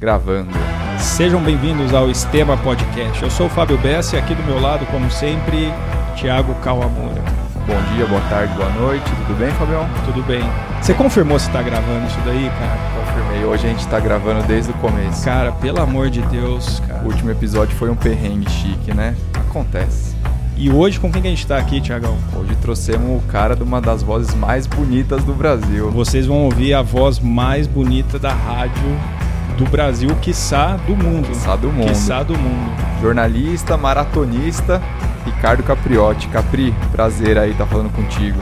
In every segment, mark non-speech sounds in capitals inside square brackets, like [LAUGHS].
gravando. Sejam bem-vindos ao Estema Podcast. Eu sou o Fábio Bessa e aqui do meu lado, como sempre, Thiago Kawamura. Bom dia, boa tarde, boa noite. Tudo bem, Fabião? Tudo bem. Você confirmou se tá gravando isso daí, cara? Confirmei. Hoje a gente tá gravando desde o começo. Cara, pelo amor de Deus, cara. O último episódio foi um perrengue chique, né? Acontece. E hoje com quem que a gente tá aqui, Thiagão? Hoje trouxemos o cara de uma das vozes mais bonitas do Brasil. Vocês vão ouvir a voz mais bonita da rádio do Brasil, quiçá do mundo. Quiçá do mundo. Quiçá do mundo. Jornalista, maratonista, Ricardo Capriotti. Capri, prazer aí estar tá falando contigo.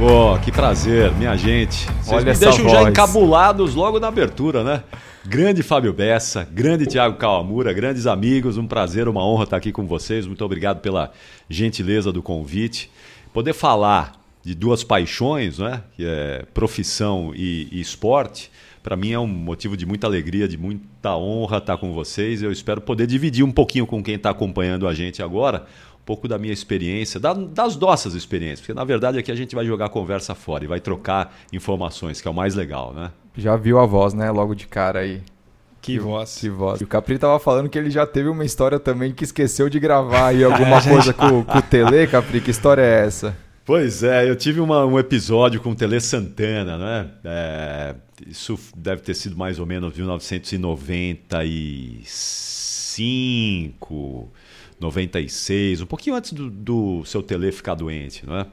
Oh, que prazer, minha gente. Vocês Olha me essa deixam já voz. encabulados logo na abertura, né? Grande Fábio Bessa, grande Tiago Kawamura, grandes amigos, um prazer, uma honra estar aqui com vocês. Muito obrigado pela gentileza do convite. Poder falar de duas paixões, né? Que é profissão e, e esporte, para mim é um motivo de muita alegria, de muita honra estar com vocês. Eu espero poder dividir um pouquinho com quem está acompanhando a gente agora, um pouco da minha experiência, da- das nossas experiências, porque na verdade aqui a gente vai jogar a conversa fora e vai trocar informações, que é o mais legal, né? Já viu a voz, né? Logo de cara aí. Que voz. Que voz. E o Capri tava falando que ele já teve uma história também que esqueceu de gravar aí [LAUGHS] alguma coisa com, com o Tele, Capri. Que história é essa? Pois é, eu tive uma- um episódio com o Tele Santana, né? É, isso deve ter sido mais ou menos 1995, 96, um pouquinho antes do, do seu Tele ficar doente, não é?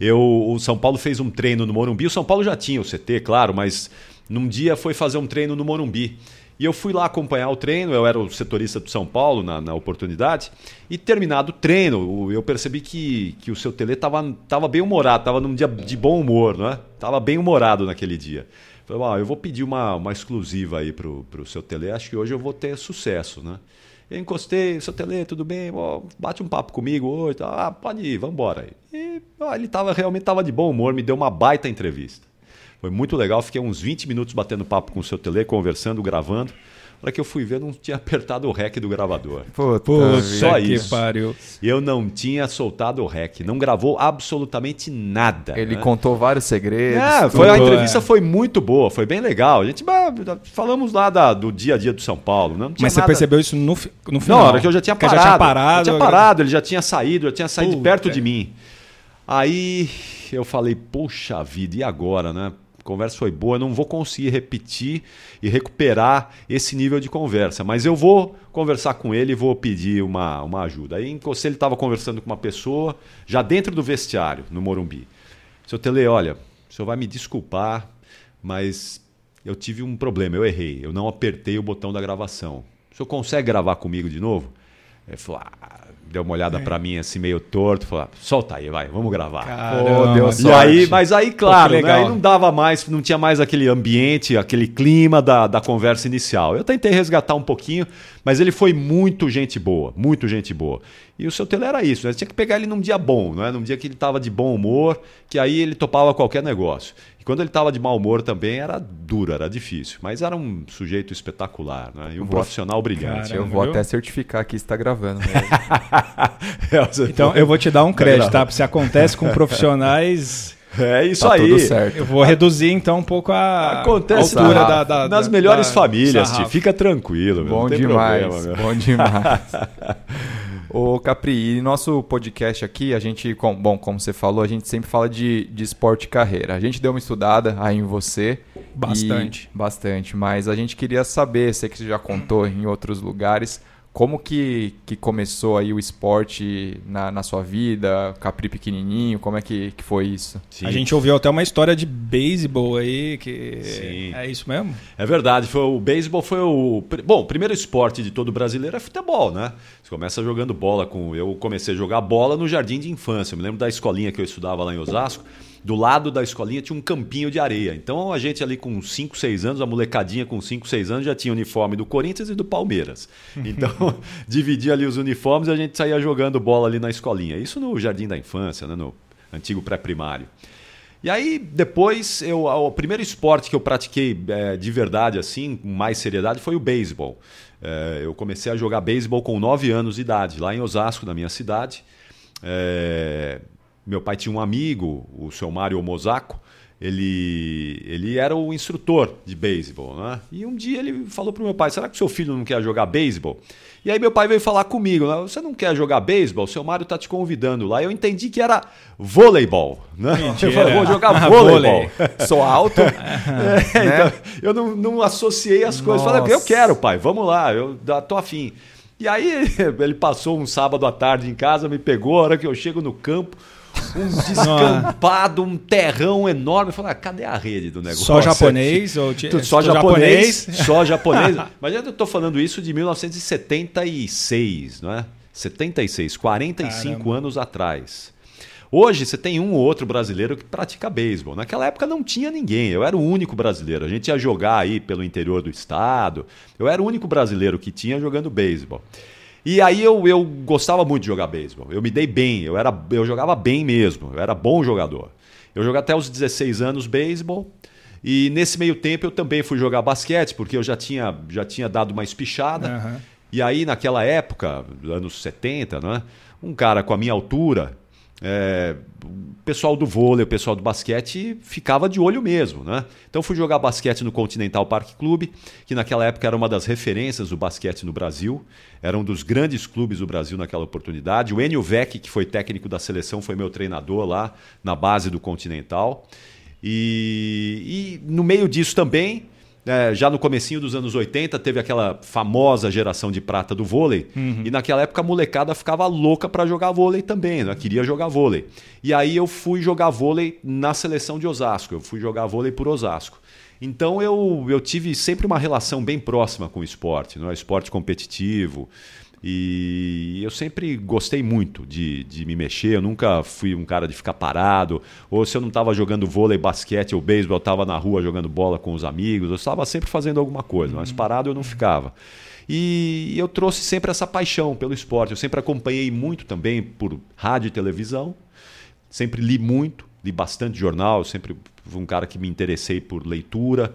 Eu, o São Paulo fez um treino no Morumbi. O São Paulo já tinha o CT, claro, mas num dia foi fazer um treino no Morumbi. E eu fui lá acompanhar o treino, eu era o setorista do São Paulo na, na oportunidade, e terminado o treino, eu percebi que, que o seu Tele estava tava bem humorado, estava num dia de bom humor, né? Estava bem humorado naquele dia. Falei, "Ah, eu vou pedir uma, uma exclusiva aí pro, pro seu Tele, acho que hoje eu vou ter sucesso, né? Eu encostei, seu Tele, tudo bem? Ó, bate um papo comigo hoje. tá? Ah, pode ir, vamos embora. E ó, ele tava, realmente estava de bom humor, me deu uma baita entrevista. Foi muito legal, fiquei uns 20 minutos batendo papo com o seu Tele, conversando, gravando. Na hora que eu fui ver, não tinha [LAUGHS] apertado o rec do gravador. Puta, só que isso. pariu. Eu não tinha soltado o rec, não gravou absolutamente nada. Ele né? contou vários segredos. É, foi, a entrevista é. foi muito boa, foi bem legal. A gente falamos lá da- do dia a dia do São Paulo. né? Não tinha Mas você nada- percebeu isso no, no Não, final? na hora que eu já tinha parado. já tinha parado. Já tinha parado, ele já tinha saído, já tinha saído Puta. perto de mim. Aí eu falei, poxa vida, e agora, né? Conversa foi boa, não vou conseguir repetir e recuperar esse nível de conversa, mas eu vou conversar com ele e vou pedir uma, uma ajuda. Aí encostei, ele estava conversando com uma pessoa, já dentro do vestiário, no Morumbi. Seu Tele, olha, o senhor vai me desculpar, mas eu tive um problema, eu errei, eu não apertei o botão da gravação. O senhor consegue gravar comigo de novo? Ele falou, ah, deu uma olhada pra mim assim, meio torto, falou, ah, solta aí, vai, vamos gravar. Caramba, deu E aí, mas aí, claro, Pô, né, legal. aí não dava mais, não tinha mais aquele ambiente, aquele clima da, da conversa inicial. Eu tentei resgatar um pouquinho, mas ele foi muito gente boa, muito gente boa. E o seu tele era isso, né? Você tinha que pegar ele num dia bom, né? num dia que ele estava de bom humor, que aí ele topava qualquer negócio. Quando ele estava de mau humor também era duro, era difícil, mas era um sujeito espetacular, né? E um profissional brilhante. Cara, Eu vou viu? até certificar que está gravando. Né? [LAUGHS] Então eu vou te dar um crédito, tá? Se acontece com profissionais, [LAUGHS] É isso Tá aí. tudo certo. eu vou reduzir então um pouco a Acontece altura da, da, nas da- melhores da- famílias, fica tranquilo. meu, bom não tem demais. problema, meu. bom demais. [LAUGHS] Ô Capri, e nosso podcast aqui, a gente, com- bom, como você falou, a gente sempre fala de, de esporte e carreira. A gente deu uma estudada aí em você. Bastante. e- bastante, mas a gente queria saber, sei que você já contou em outros lugares, como que, que começou aí o esporte na, na sua vida, Capri pequenininho, como é que, que foi isso? Sim. A gente ouviu até uma história de beisebol aí, que Sim. é isso mesmo? É verdade, foi o beisebol foi o bom, o primeiro esporte de todo brasileiro é futebol, né? Você começa jogando bola com eu comecei a jogar bola no jardim de infância. Eu me lembro da escolinha que eu estudava lá em Osasco. Do lado da escolinha tinha um campinho de areia. Então a gente ali com 5, 6 anos, a molecadinha com 5, 6 anos já tinha uniforme do Corinthians e do Palmeiras. Então [LAUGHS] dividia ali os uniformes e a gente saía jogando bola ali na escolinha. Isso no jardim da infância, né? no antigo pré-primário. E aí, depois, eu, o primeiro esporte que eu pratiquei eh, de verdade, assim, com mais seriedade, foi o beisebol. Eh, eu comecei a jogar beisebol com 9 anos de idade, lá em Osasco, na minha cidade. Eh, meu pai tinha um amigo, o seu Mário Mozaco, ele, ele era o instrutor de beisebol. Né? E um dia ele falou para o meu pai: será que seu filho não quer jogar beisebol? E aí meu pai veio falar comigo: né? você não quer jogar beisebol? O seu Mário está te convidando lá. Eu entendi que era voleibol. Né? Eu falei: vou jogar voleibol. [LAUGHS] Sou alto. [LAUGHS] é, né? então, eu não, não, associei as coisas. Nossa. Falei: eu quero, pai, vamos lá, eu tô afim. E aí [LAUGHS] ele passou um sábado à tarde em casa, me pegou, a hora que eu chego no campo um [LAUGHS] descampado, um terrão enorme. Eu falei, ah, cadê a rede do negócio? Só japonês? Ou só japonês, só japonês. [LAUGHS] Mas eu estou falando isso de 1976, não é? 76, 45 Caramba. anos atrás. Hoje você tem um ou outro brasileiro que pratica beisebol. Naquela época não tinha ninguém, eu era o único brasileiro. A gente ia jogar aí pelo interior do estado. Eu era o único brasileiro que tinha jogando beisebol. E aí eu, eu gostava muito de jogar beisebol. Eu me dei bem, eu, era, eu jogava bem mesmo, eu era bom jogador. Eu joguei até os 16 anos beisebol. E nesse meio tempo eu também fui jogar basquete, porque eu já tinha, já tinha dado uma espichada. Uhum. E aí, naquela época, anos 70, né, um cara com a minha altura, é, o pessoal do vôlei, o pessoal do basquete ficava de olho mesmo, né? Então fui jogar basquete no Continental Park Clube, que naquela época era uma das referências do basquete no Brasil, era um dos grandes clubes do Brasil naquela oportunidade. O Enio Vec, que foi técnico da seleção, foi meu treinador lá na base do Continental. E, e no meio disso também é, já no comecinho dos anos 80 teve aquela famosa geração de prata do vôlei uhum. e naquela época a molecada ficava louca para jogar vôlei também, né? queria jogar vôlei. E aí eu fui jogar vôlei na seleção de Osasco, eu fui jogar vôlei por Osasco. Então eu, eu tive sempre uma relação bem próxima com o esporte, não é? esporte competitivo. E eu sempre gostei muito de, de me mexer, eu nunca fui um cara de ficar parado. Ou se eu não estava jogando vôlei, basquete ou beisebol, eu estava na rua jogando bola com os amigos. Eu estava sempre fazendo alguma coisa, mas parado eu não ficava. E eu trouxe sempre essa paixão pelo esporte. Eu sempre acompanhei muito também por rádio e televisão. Sempre li muito, li bastante jornal, sempre fui um cara que me interessei por leitura.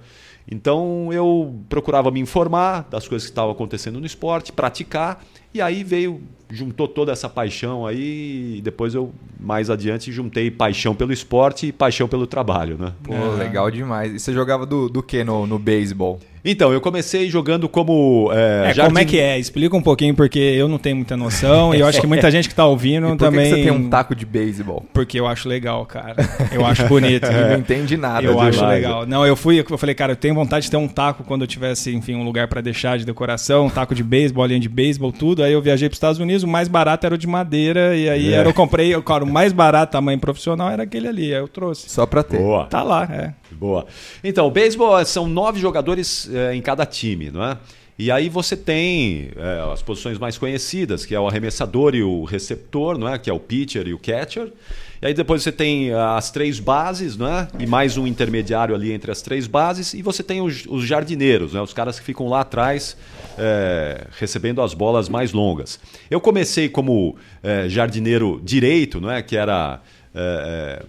Então eu procurava me informar das coisas que estavam acontecendo no esporte, praticar e aí veio, juntou toda essa paixão aí, e depois eu, mais adiante, juntei paixão pelo esporte e paixão pelo trabalho, né? Pô, é. legal demais. E você jogava do, do que no, no beisebol? Então, eu comecei jogando como. É, é jardim... como é que é? Explica um pouquinho, porque eu não tenho muita noção e eu acho que muita [LAUGHS] gente que está ouvindo e por também. Por que você tem um taco de beisebol? Porque eu acho legal, cara. Eu acho bonito. [LAUGHS] é. Não entende nada. Eu acho legal. Não, eu fui, eu falei, cara, eu tenho vontade de ter um taco quando eu tivesse, enfim, um lugar para deixar de decoração, um taco de beisebol, linha de beisebol, tudo. Aí eu viajei para os Estados Unidos, o mais barato era o de madeira, e aí é. era, eu comprei, cara, o mais barato, tamanho profissional, era aquele ali. Aí eu trouxe. Só para ter. Boa. Tá lá, é. Boa. Então, o beisebol são nove jogadores é, em cada time, não é? E aí você tem é, as posições mais conhecidas, que é o arremessador e o receptor, não é? que é o pitcher e o catcher. E aí depois você tem as três bases, né? E mais um intermediário ali entre as três bases. E você tem os, os jardineiros, né? Os caras que ficam lá atrás é, recebendo as bolas mais longas. Eu comecei como é, jardineiro direito, não é? Que era é,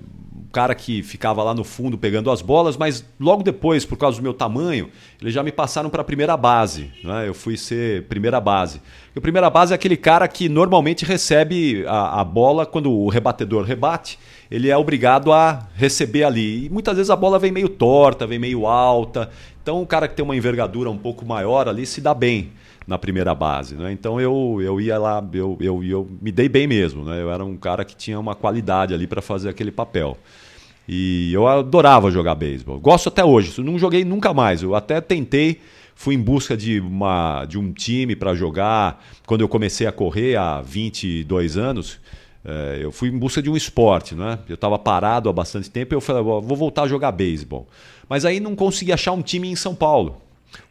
cara que ficava lá no fundo pegando as bolas, mas logo depois, por causa do meu tamanho, eles já me passaram para a primeira base. Né? Eu fui ser primeira base. E o primeira base é aquele cara que normalmente recebe a, a bola quando o rebatedor rebate, ele é obrigado a receber ali. E muitas vezes a bola vem meio torta, vem meio alta. Então o cara que tem uma envergadura um pouco maior ali se dá bem na primeira base. Né? Então eu, eu ia lá, eu, eu, eu me dei bem mesmo. Né? Eu era um cara que tinha uma qualidade ali para fazer aquele papel. E eu adorava jogar beisebol. Gosto até hoje. Não joguei nunca mais. Eu até tentei, fui em busca de, uma, de um time para jogar. Quando eu comecei a correr há 22 anos, é, eu fui em busca de um esporte. Né? Eu estava parado há bastante tempo e eu falei, vou voltar a jogar beisebol. Mas aí não consegui achar um time em São Paulo.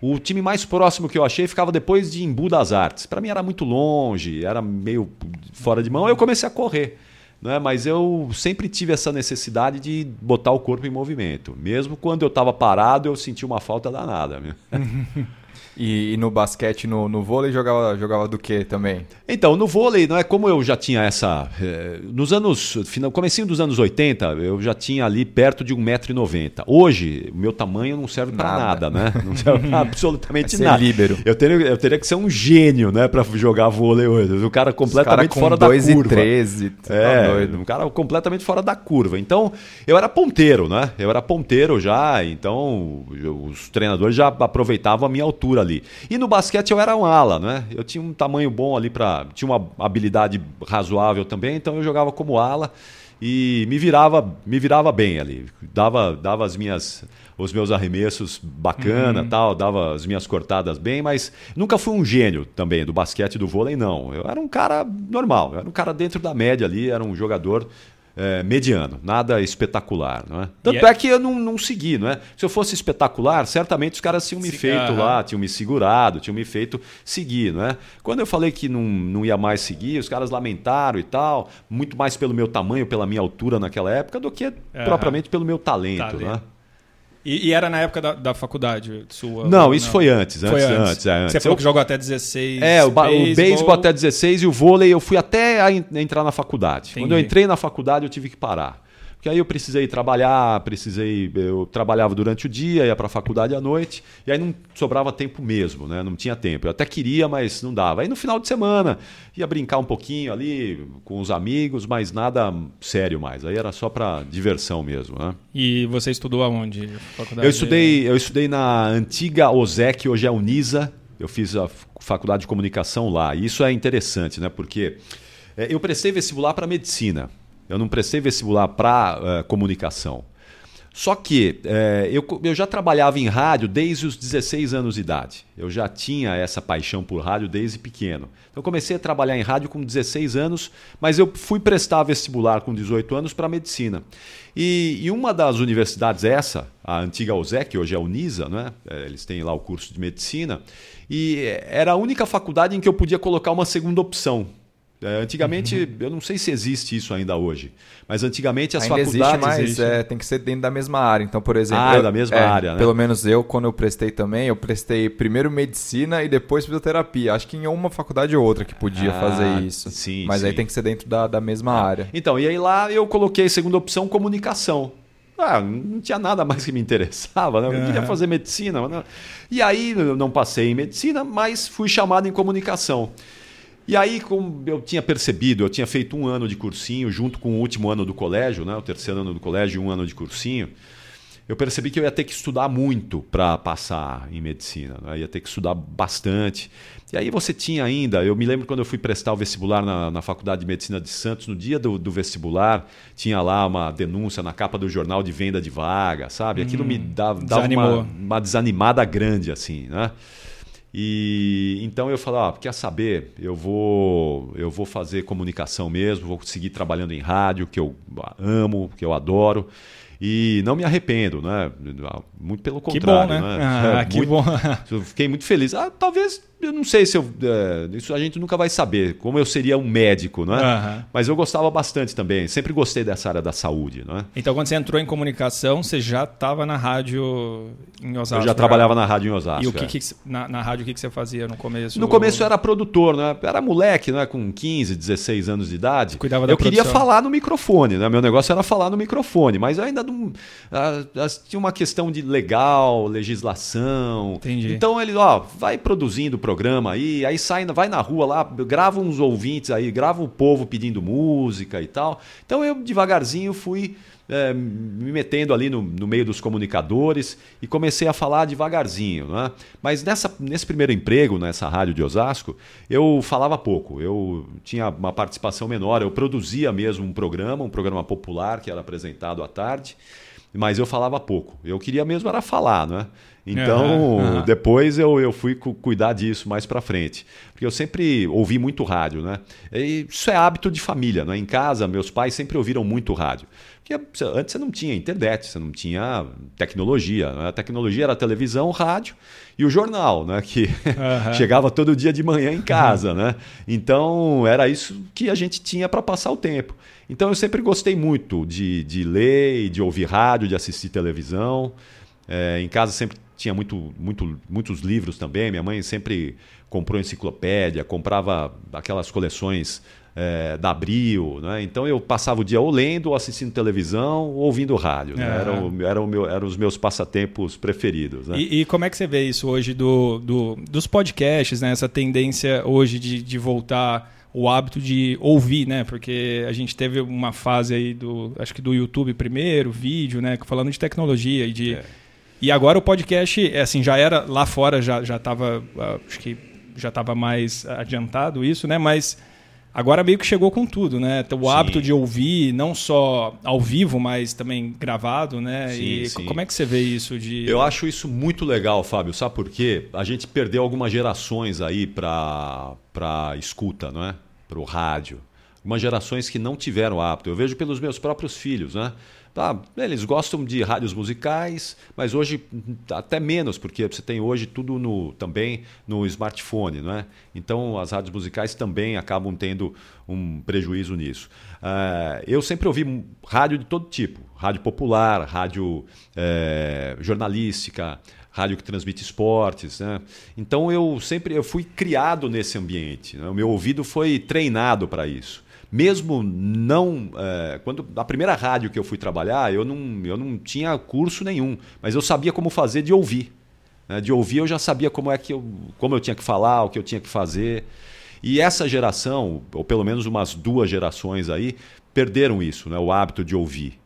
O time mais próximo que eu achei ficava depois de Embu das Artes. Para mim era muito longe, era meio fora de mão. Eu comecei a correr. Né? Mas eu sempre tive essa necessidade de botar o corpo em movimento. Mesmo quando eu estava parado, eu senti uma falta danada. [LAUGHS] E, e no basquete, no, no vôlei, jogava, jogava do que também? Então, no vôlei, não é como eu já tinha essa. Eh, nos anos. Final, comecinho dos anos 80, eu já tinha ali perto de 1,90m. Hoje, o meu tamanho não serve para nada. né? Não serve pra [LAUGHS] absolutamente nada. líbero. Eu, teria, eu teria que ser um gênio, né, para jogar vôlei hoje. O cara completamente cara fora da curva. 13, tá é, doido. um cara completamente fora da curva. Então, eu era ponteiro, né? Eu era ponteiro já, então os treinadores já aproveitavam a minha altura ali. E no basquete eu era um ala, né? Eu tinha um tamanho bom ali para, tinha uma habilidade razoável também, então eu jogava como ala e me virava, me virava bem ali. Dava, dava as minhas os meus arremessos bacana, uhum. tal, dava as minhas cortadas bem, mas nunca fui um gênio também do basquete e do vôlei não. Eu era um cara normal, eu era um cara dentro da média ali, era um jogador é, mediano, nada espetacular. Não é? Tanto é... é... que eu não, não segui. Não é? Se eu fosse espetacular, certamente os caras tinham me feito lá, tinham me segurado, tinham me feito seguir. Não é? Quando eu falei que não, não ia mais seguir, os caras lamentaram e tal, muito mais pelo meu tamanho, pela minha altura naquela época, do que propriamente pelo meu talento. talento. É? E, e, era na época da, da faculdade sua? Não, isso não? foi antes. Antes, foi antes. antes, é, antes. Você falou que jogou até 16. É, o, beisebol. o beisebol até 16 e o vôlei eu fui até entrar na faculdade. Entendi. Quando eu entrei na faculdade eu tive que parar. Porque aí eu precisei trabalhar, precisei. Eu trabalhava durante o dia, ia para a faculdade à noite, e aí não sobrava tempo mesmo, né? Não tinha tempo. Eu até queria, mas não dava. Aí no final de semana ia brincar um pouquinho ali com os amigos, mas nada sério mais. Aí era só para diversão mesmo, né? E você estudou aonde? Faculdade... Eu estudei, eu estudei na antiga OSEC, hoje é Unisa. Eu fiz a faculdade de comunicação lá. E isso é interessante, né? Porque é, eu prestei vestibular para medicina. Eu não prestei vestibular para uh, eh, comunicação. Só que é, eu, eu já trabalhava em rádio desde os 16 anos de idade. Eu já tinha essa paixão por rádio desde pequeno. Então, comecei a trabalhar em rádio com 16 anos, mas eu fui prestar vestibular com 18 anos para medicina. E, e, uma das universidades, essa, a antiga USEC, hoje é a Unisa, né? É, eles têm lá o curso de medicina, e era a única faculdade em que eu podia colocar uma segunda opção. É, antigamente, uhum. eu não sei se existe isso ainda hoje, mas antigamente as ainda faculdades. Existe, mas é, tem que ser dentro da mesma área. Então, por exemplo. Ah, eu, da mesma é, área, né? Pelo menos eu, quando eu prestei também, eu prestei primeiro medicina e depois fisioterapia. Acho que em uma faculdade ou outra que podia ah, fazer isso. Sim. Mas sim. aí tem que ser dentro da, da mesma ah, área. Então, e aí lá eu coloquei segunda opção comunicação. Ah, não tinha nada mais que me interessava, né? Eu uhum. queria fazer medicina. Né? E aí eu não passei em medicina, mas fui chamado em comunicação. E aí, como eu tinha percebido, eu tinha feito um ano de cursinho junto com o último ano do colégio, né? o terceiro ano do colégio e um ano de cursinho. Eu percebi que eu ia ter que estudar muito para passar em medicina, né? ia ter que estudar bastante. E aí você tinha ainda, eu me lembro quando eu fui prestar o vestibular na, na Faculdade de Medicina de Santos, no dia do, do, vestibular, tinha lá uma denúncia na capa do jornal de venda de vaga, sabe? Aquilo hum, me dava, dava uma, uma desanimada grande, assim, né? E então eu falei, ah, quer saber? Eu vou, eu vou fazer comunicação mesmo, vou seguir trabalhando em rádio, que eu amo, que eu adoro. E não me arrependo, né? Muito pelo contrário. Que bom, né? né? Ah, é, que muito, bom. [LAUGHS] fiquei muito feliz. Ah, talvez eu não sei se eu. É, isso a gente nunca vai saber, como eu seria um médico, não é? Uhum. Mas eu gostava bastante também. Sempre gostei dessa área da saúde, não é? Então, quando você entrou em comunicação, você já estava na rádio em Osasco? Eu já trabalhava na rádio em Osasco. E o que, é. que na, na, rádio o que, que você fazia no começo? No começo eu era produtor, né? Era moleque, né? Com 15, 16 anos de idade. Você cuidava da eu produção. queria falar no microfone, né? Meu negócio era falar no microfone, mas eu ainda não. Ah, ah, tinha uma questão de legal, legislação. Entendi. Então ele, ó, vai produzindo o programa aí, aí sai, vai na rua lá, grava uns ouvintes aí, grava o povo pedindo música e tal. Então eu devagarzinho fui é, me metendo ali no, no, meio dos comunicadores e comecei a falar devagarzinho. Né? Mas nessa, nesse primeiro emprego, nessa rádio de Osasco, eu falava pouco. Eu tinha uma participação menor, eu produzia mesmo um programa, um programa popular que era apresentado à tarde mas eu falava pouco. Eu queria mesmo era falar, né? Então, uhum, uhum. depois eu, eu fui cuidar disso mais para frente. Porque eu sempre ouvi muito rádio, né? E isso é hábito de família, né? Em casa, meus pais sempre ouviram muito rádio. Porque antes você não tinha internet, você não tinha tecnologia. Né? A tecnologia era a televisão, o rádio e o jornal, né? Que uhum. [LAUGHS] chegava todo dia de manhã em casa, né? Então, era isso que a gente tinha para passar o tempo. Então, eu sempre gostei muito de, de ler, de ouvir rádio, de assistir televisão. É, em casa sempre tinha muito, muito, muitos livros também. Minha mãe sempre comprou enciclopédia, comprava aquelas coleções é, da Abril, né? Então eu passava o dia ou lendo, ou assistindo televisão, ou ouvindo rádio. Né? É. Eram, meu, eram os meus passatempos preferidos. Né? E, e como é que você vê isso hoje do, do- dos podcasts, né? Essa tendência hoje de, de voltar o hábito de ouvir, né? Porque a gente teve uma fase aí do, acho que do YouTube primeiro, vídeo, né? Falando de tecnologia e de É. e agora o podcast, é assim, já era lá fora já já estava, acho que já estava mais adiantado isso, né? Mas agora meio que chegou com tudo, né? O Sim. hábito de ouvir não só ao vivo, mas também gravado, né? Sim, e sim. como é que você vê isso de Eu acho isso muito legal, Fábio. Sabe por quê? A gente perdeu algumas gerações aí para para escuta, não é? Para o rádio. Algumas gerações que não tiveram hábito. Eu vejo pelos meus próprios filhos, né? Tá, eles gostam de rádios musicais, mas hoje até menos, porque você tem hoje tudo no, também no smartphone, não é? Então as rádios musicais também acabam tendo um prejuízo nisso. Ah, eu sempre ouvi rádio de todo tipo, rádio popular, rádio eh, jornalística, rádio que transmite esportes, né? Então eu sempre eu fui criado nesse ambiente. né? O meu ouvido foi treinado para isso. Mesmo não é, quando a primeira rádio que eu fui trabalhar eu não eu não tinha curso nenhum, mas eu sabia como fazer de ouvir. né? De ouvir eu já sabia como é que eu como eu tinha que falar, o que eu tinha que fazer. E essa geração, ou pelo menos umas duas gerações aí, perderam isso, né? o hábito de ouvir.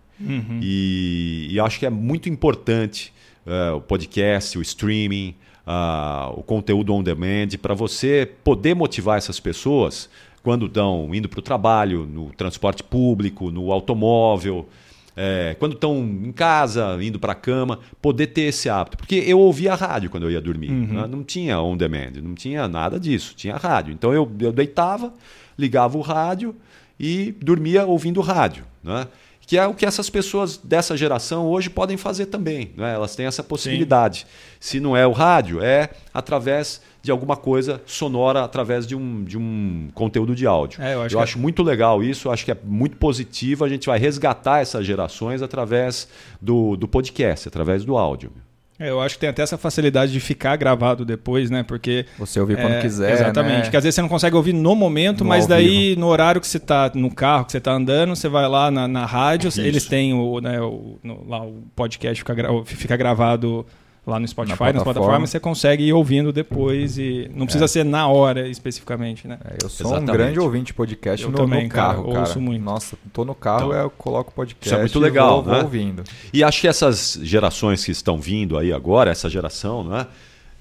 E, e acho que é muito importante eh, o podcast, o streaming, ah, o conteúdo on demand, para você poder motivar essas pessoas quando estão indo para o trabalho, no transporte público, no automóvel, eh, quando estão em casa, indo para a cama, poder ter esse hábito. Porque eu ouvia a rádio quando eu ia dormir. né? Não tinha on demand, não tinha nada disso, tinha rádio. Então eu, eu deitava, ligava o rádio e dormia ouvindo rádio. Né? Que é o que essas pessoas dessa geração hoje podem fazer também. Né? Elas têm essa possibilidade. Se não é o rádio, é através de alguma coisa sonora, através de um, de um conteúdo de áudio. É, eu acho eu acho muito legal isso, acho que é muito positivo. A gente vai resgatar essas gerações através do, do podcast, através do áudio. É, eu acho que tem até essa facilidade de ficar gravado depois, né? Porque. Você ouvir quando é, quiser. Exatamente. né? Porque às vezes você não consegue ouvir no momento, No mas daí no horário que você tá no carro, que você tá andando, você vai lá na, na rádio, Isso. eles têm o, né, o, no- lá o podcast fica, fica gravado lá no Spotify, Na nas plataforma. plataformas, você consegue ir ouvindo depois e não precisa ser na hora especificamente, né? É, eu sou Exatamente. um grande ouvinte de podcast Eu no, também, no cara, carro, cara. ouço muito. Nossa, tô no carro, Então, eu coloco podcast. isso é muito legal, vou, vou né? ouvindo. E acho que essas gerações que estão vindo aí agora, essa geração né,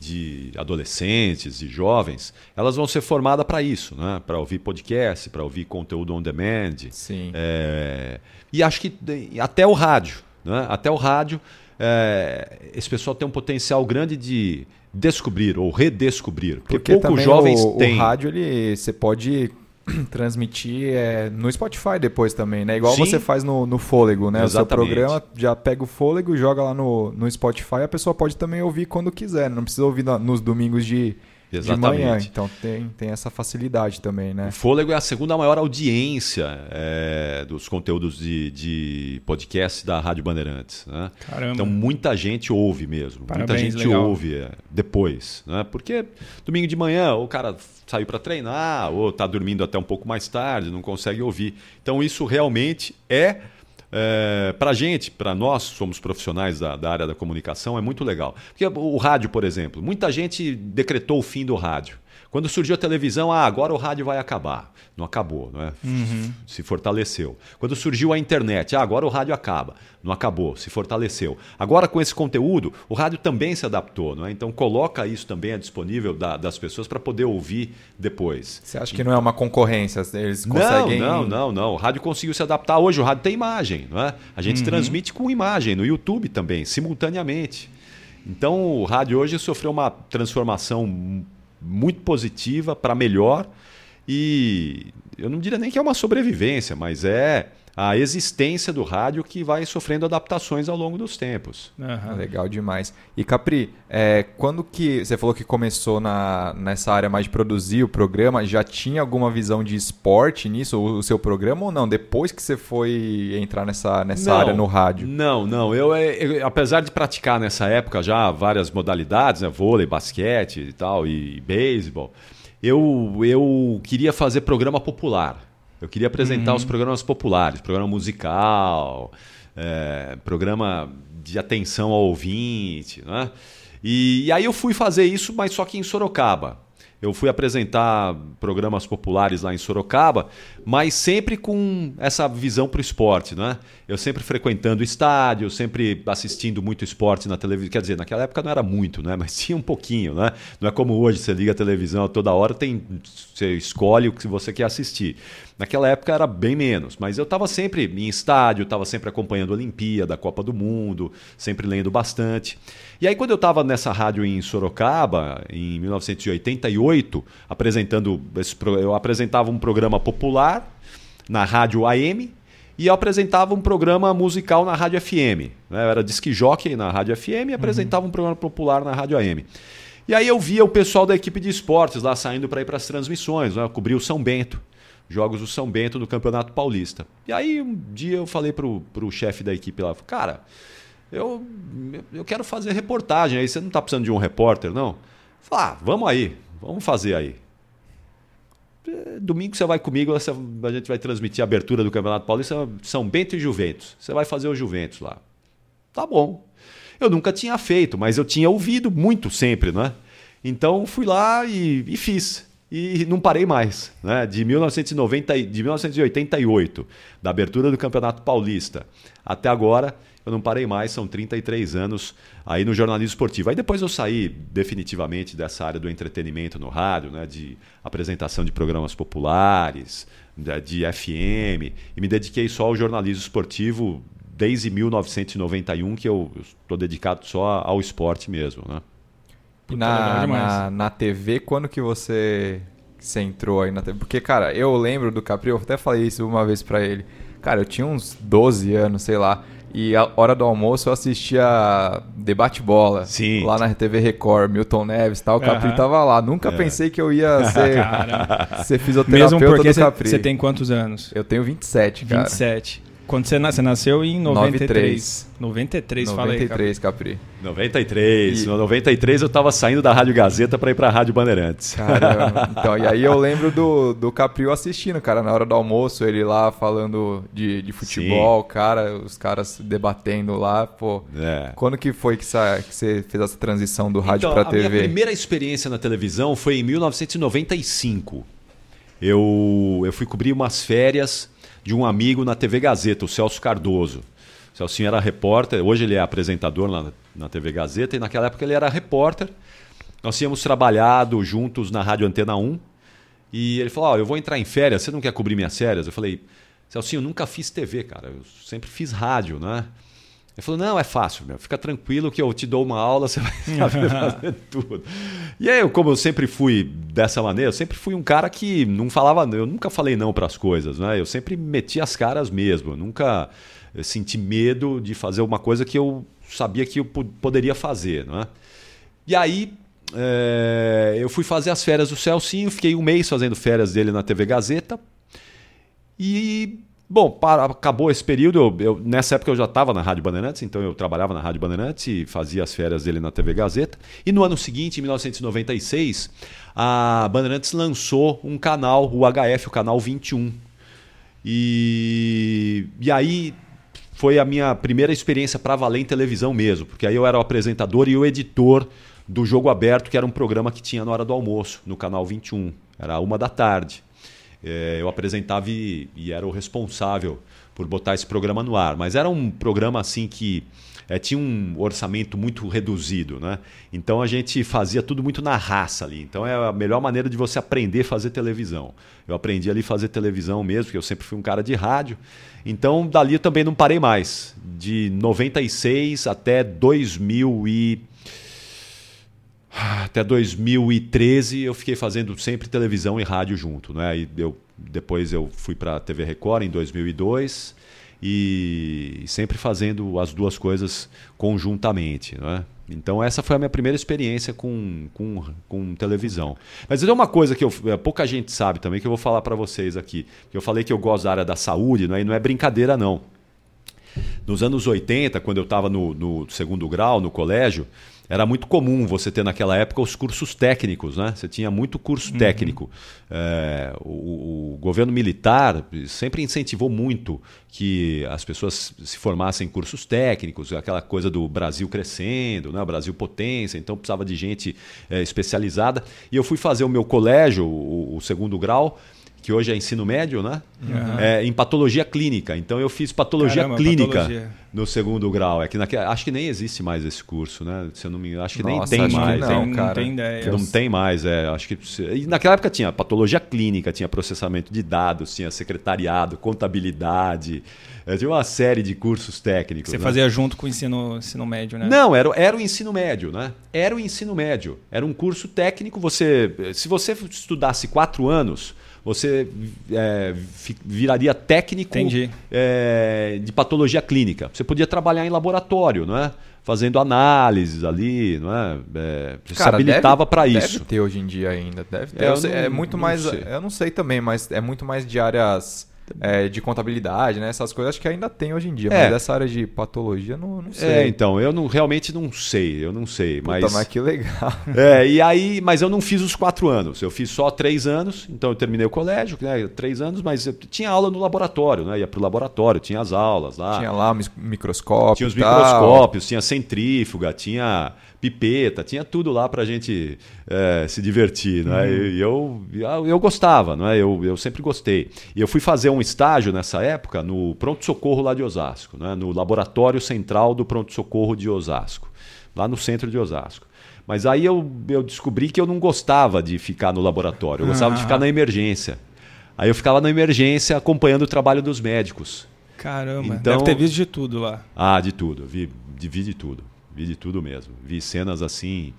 de adolescentes e jovens, elas vão ser formadas para isso, né? para ouvir podcast, para ouvir conteúdo on demand. Sim. É, e acho que até o rádio, né? até o rádio, é, esse pessoal tem um potencial grande de descobrir ou redescobrir. Porque, Porque poucos jovens o, têm. o rádio, ele, você pode [CLEARS THROAT] transmitir é, no Spotify depois também, né? Igual Sim. você faz no, no Fôlego, né? O seu Exatamente. programa já pega o Fôlego, joga lá no, no Spotify, a pessoa pode também ouvir quando quiser, não precisa ouvir nos domingos de, de Exatamente. manhã. Então tem, tem essa facilidade também, né? O Fôlego é a segunda maior audiência é, dos conteúdos de, de podcast da Rádio Bandeirantes. Né? Caramba. Então muita gente ouve mesmo. muita Parabéns, gente legal. ouve é, depois. Né? Porque domingo de manhã o cara saiu para treinar ou está dormindo até um pouco mais tarde, não consegue ouvir. Então isso realmente é. Para a gente, para nós, somos profissionais da, da área da comunicação, é muito legal. Porque o rádio, por exemplo, muita gente decretou o fim do rádio. Quando surgiu a televisão, ah, agora o rádio vai acabar. Não acabou, não é? Se fortaleceu. Quando surgiu a internet, ah, agora o rádio acaba. Não acabou, se fortaleceu. Agora, com esse conteúdo, o rádio também se adaptou, não é? Então, coloca isso também à disponível da- das pessoas para poder ouvir depois. Você acha que não é uma concorrência? Eles conseguem. Não, não, não, não. O rádio conseguiu se adaptar. Hoje o rádio tem imagem, não é? A gente transmite com imagem no YouTube também, simultaneamente. Então o rádio hoje sofreu uma transformação muito positiva para melhor. E eu não diria nem que é uma sobrevivência, mas é a existência do rádio que vai sofrendo adaptações ao longo dos tempos. Uhum. Legal demais. E Capri, é, quando que você falou que começou na, nessa área mais de produzir o programa, já tinha alguma visão de esporte nisso, o, o seu programa ou não? Depois que você foi entrar nessa, nessa não, área no rádio? Não, não. Eu, eu, apesar de praticar nessa época já várias modalidades, né, vôlei, basquete e tal, e, e beisebol, eu, eu queria fazer programa popular. Eu queria apresentar uhum. os programas populares, programa musical, é, programa de atenção ao ouvinte. Né? E, e, aí eu fui fazer isso, mas só que em Sorocaba. Eu fui apresentar programas populares lá em Sorocaba, mas sempre com essa visão para o esporte, né? Eu sempre frequentando estádio, sempre assistindo muito esporte na televisão. Quer dizer, naquela época não era muito, né? [LAUGHS] Mas tinha um pouquinho, né? Não é como hoje, você liga a televisão toda hora, tem, você escolhe o que você quer assistir. Naquela época era bem menos, mas eu estava sempre em estádio, estava sempre acompanhando a Olimpíada, a Copa do Mundo, sempre lendo bastante. E aí, quando eu estava nessa rádio em Sorocaba, em 1988, apresentando esse, eu apresentava um programa popular na rádio AM e eu apresentava um programa musical na rádio FM. Né? Eu era disc jockey na rádio FM e apresentava uhum. um programa popular na rádio AM. E aí eu via o pessoal da equipe de esportes lá saindo para ir para as transmissões, né? cobrir o São Bento jogos do São Bento do Campeonato Paulista. E aí um dia eu falei pro, pro chefe da equipe lá, cara, eu, eu quero fazer reportagem aí, você não tá precisando de um repórter, não? Falei, ah, vamos aí, vamos fazer aí. É, domingo você vai comigo, a gente vai transmitir a abertura do Campeonato Paulista, São Bento e Juventus. Você vai fazer o Juventus lá. Tá bom. Eu nunca tinha feito, mas eu tinha ouvido muito sempre, né? Então fui lá e, e fiz e não parei mais. Né? De, 1990, de 1988, da abertura do Campeonato Paulista, até agora, eu não parei mais, são 33 anos aí no jornalismo esportivo. Aí depois eu saí definitivamente dessa área do entretenimento no rádio, né? de apresentação de programas populares, de FM, e me dediquei só ao jornalismo esportivo desde 1991, que eu estou dedicado só ao esporte mesmo. Né? Na, na, na TV, quando que você, você entrou aí na TV? Porque, cara, eu lembro do Capri, eu até falei isso uma vez para ele. Cara, eu tinha uns 12 anos, sei lá. E a hora do almoço eu assistia Debate Bola. Sim. Lá na TV Record, Milton Neves e tal. O Capri uhum. tava lá. Nunca é. pensei que eu ia [LAUGHS] ser, ser fisioterapeuta Mesmo porque do Capri. Você tem quantos anos? Eu tenho 27, cara. 27. Quando você, nasceu, você nasceu em 93. 93, 93 fala 93, Capri. 93. E... No 93 eu tava saindo da Rádio Gazeta para ir pra Rádio Bandeirantes. Caramba. [LAUGHS] Então, e aí eu lembro do, do Capri assistindo, cara, na hora do almoço, ele lá falando de, de futebol, Sim. cara, os caras debatendo lá, pô. É. Quando que foi que, que você fez essa transição do rádio então, pra TV? A minha primeira experiência na televisão foi em 1995. Eu, eu fui cobrir umas férias de um amigo na TV Gazeta, o Celso Cardoso. O era repórter, hoje ele é apresentador na, na TV Gazeta, e naquela época ele era repórter. Nós tínhamos trabalhado juntos na Rádio Antena 1. E ele falou: oh, Eu vou entrar em férias, você não quer cobrir minhas férias? Eu falei: Celso, eu nunca fiz TV, cara, eu sempre fiz rádio, né? Ele falou: não, é fácil, meu. Fica tranquilo que eu te dou uma aula, [LAUGHS] você vai saber [LAUGHS] fazer tudo. E aí, como eu sempre fui dessa maneira, eu sempre fui um cara que não falava, eu nunca falei não para as coisas, né? Eu sempre meti as caras mesmo. Eu nunca senti medo de fazer uma coisa que eu sabia que eu poderia fazer, né? E aí, é, eu fui fazer as férias do Celcinho, fiquei um mês fazendo férias dele na TV Gazeta. E Bom, para, acabou esse período. Eu, eu, nessa época eu já estava na Rádio Bandeirantes, então eu trabalhava na Rádio Bandeirantes e fazia as férias dele na TV Gazeta. E no ano seguinte, em 1996, a Bandeirantes lançou um canal, o HF, o canal 21. E, e aí foi a minha primeira experiência para valer em televisão mesmo, porque aí eu era o apresentador e o editor do Jogo Aberto, que era um programa que tinha na hora do almoço, no canal 21. Era uma da tarde é, eu apresentava e, e, era o responsável por botar esse programa no ar. Mas era um programa assim que é, tinha um orçamento muito reduzido, né? Então a gente fazia tudo muito na raça ali. Então é a melhor maneira de você aprender a fazer televisão. Eu aprendi ali a fazer televisão mesmo, porque eu sempre fui um cara de rádio. Então dali eu também não parei mais. De 96 até 2000 e Até 2013 eu fiquei fazendo sempre televisão e rádio junto, né? E eu, depois eu fui para a TV Record em 2002 e sempre fazendo as duas coisas conjuntamente, né? Então essa foi a minha primeira experiência com, com, com televisão. Mas é uma coisa que eu, pouca gente sabe também que eu vou falar para vocês aqui. Eu falei que eu gosto da área da saúde, né? e não é brincadeira não. Nos anos 80, quando eu estava no, no segundo grau, no colégio, era muito comum você ter naquela época os cursos técnicos, né? Você tinha muito curso uhum. técnico. É, o, o, governo militar sempre incentivou muito que as pessoas se formassem em cursos técnicos, aquela coisa do Brasil crescendo, né? O Brasil potência, então precisava de gente é, especializada. E eu fui fazer o meu colégio, o, o segundo grau, que hoje é ensino médio, né? Uhum. É, em patologia clínica. Então eu fiz patologia Caramba, clínica patologia. no segundo grau. É que naque, acho que nem existe mais esse curso, né? Se eu não me acho que Nossa, nem tem mais. Não, não, cara. tem ideia. Não tem mais, é. Acho que e naquela época tinha patologia clínica, tinha processamento de dados, tinha secretariado, contabilidade. É, tinha uma série de cursos técnicos. Você né? fazia junto com o ensino, ensino médio, né? Não, era, era o ensino médio, né? Era o ensino médio. Era um curso técnico. Você, se você estudasse quatro anos você é, viraria técnico é, de patologia clínica. Você podia trabalhar em laboratório, não é? Fazendo análises ali, não é? é você Cara, se habilitava para isso. Deve ter hoje em dia ainda, deve ter. É, é muito mais, sei. eu não sei também, mas é muito mais de áreas é, de contabilidade, né? Essas coisas acho que ainda tem hoje em dia, é. mas essa área de patologia não, não sei. É, então, eu não, realmente não sei, eu não sei. Puta, mas... mas que legal. [LAUGHS] É, e aí, mas eu não fiz os quatro anos, eu fiz só três anos, então eu terminei o colégio, né? Três anos, mas eu tinha aula no laboratório, né? Ia pro laboratório, tinha as aulas lá. Tinha lá microscópio. Tinha os microscópios, tinha centrífuga, tinha pipeta, tinha tudo lá para a gente é, se divertir. Né? Uhum. E eu, eu, eu gostava, né? eu, eu sempre gostei. E eu fui fazer um estágio nessa época no pronto-socorro lá de Osasco, né? no laboratório central do pronto-socorro de Osasco, lá no centro de Osasco. Mas aí eu, eu descobri que eu não gostava de ficar no laboratório, eu gostava de ficar na emergência. Aí eu ficava na emergência acompanhando o trabalho dos médicos. Caramba, então, deve ter visto de tudo lá. Ah, de tudo, vi, vi de tudo. Vi de tudo mesmo. Vi cenas assim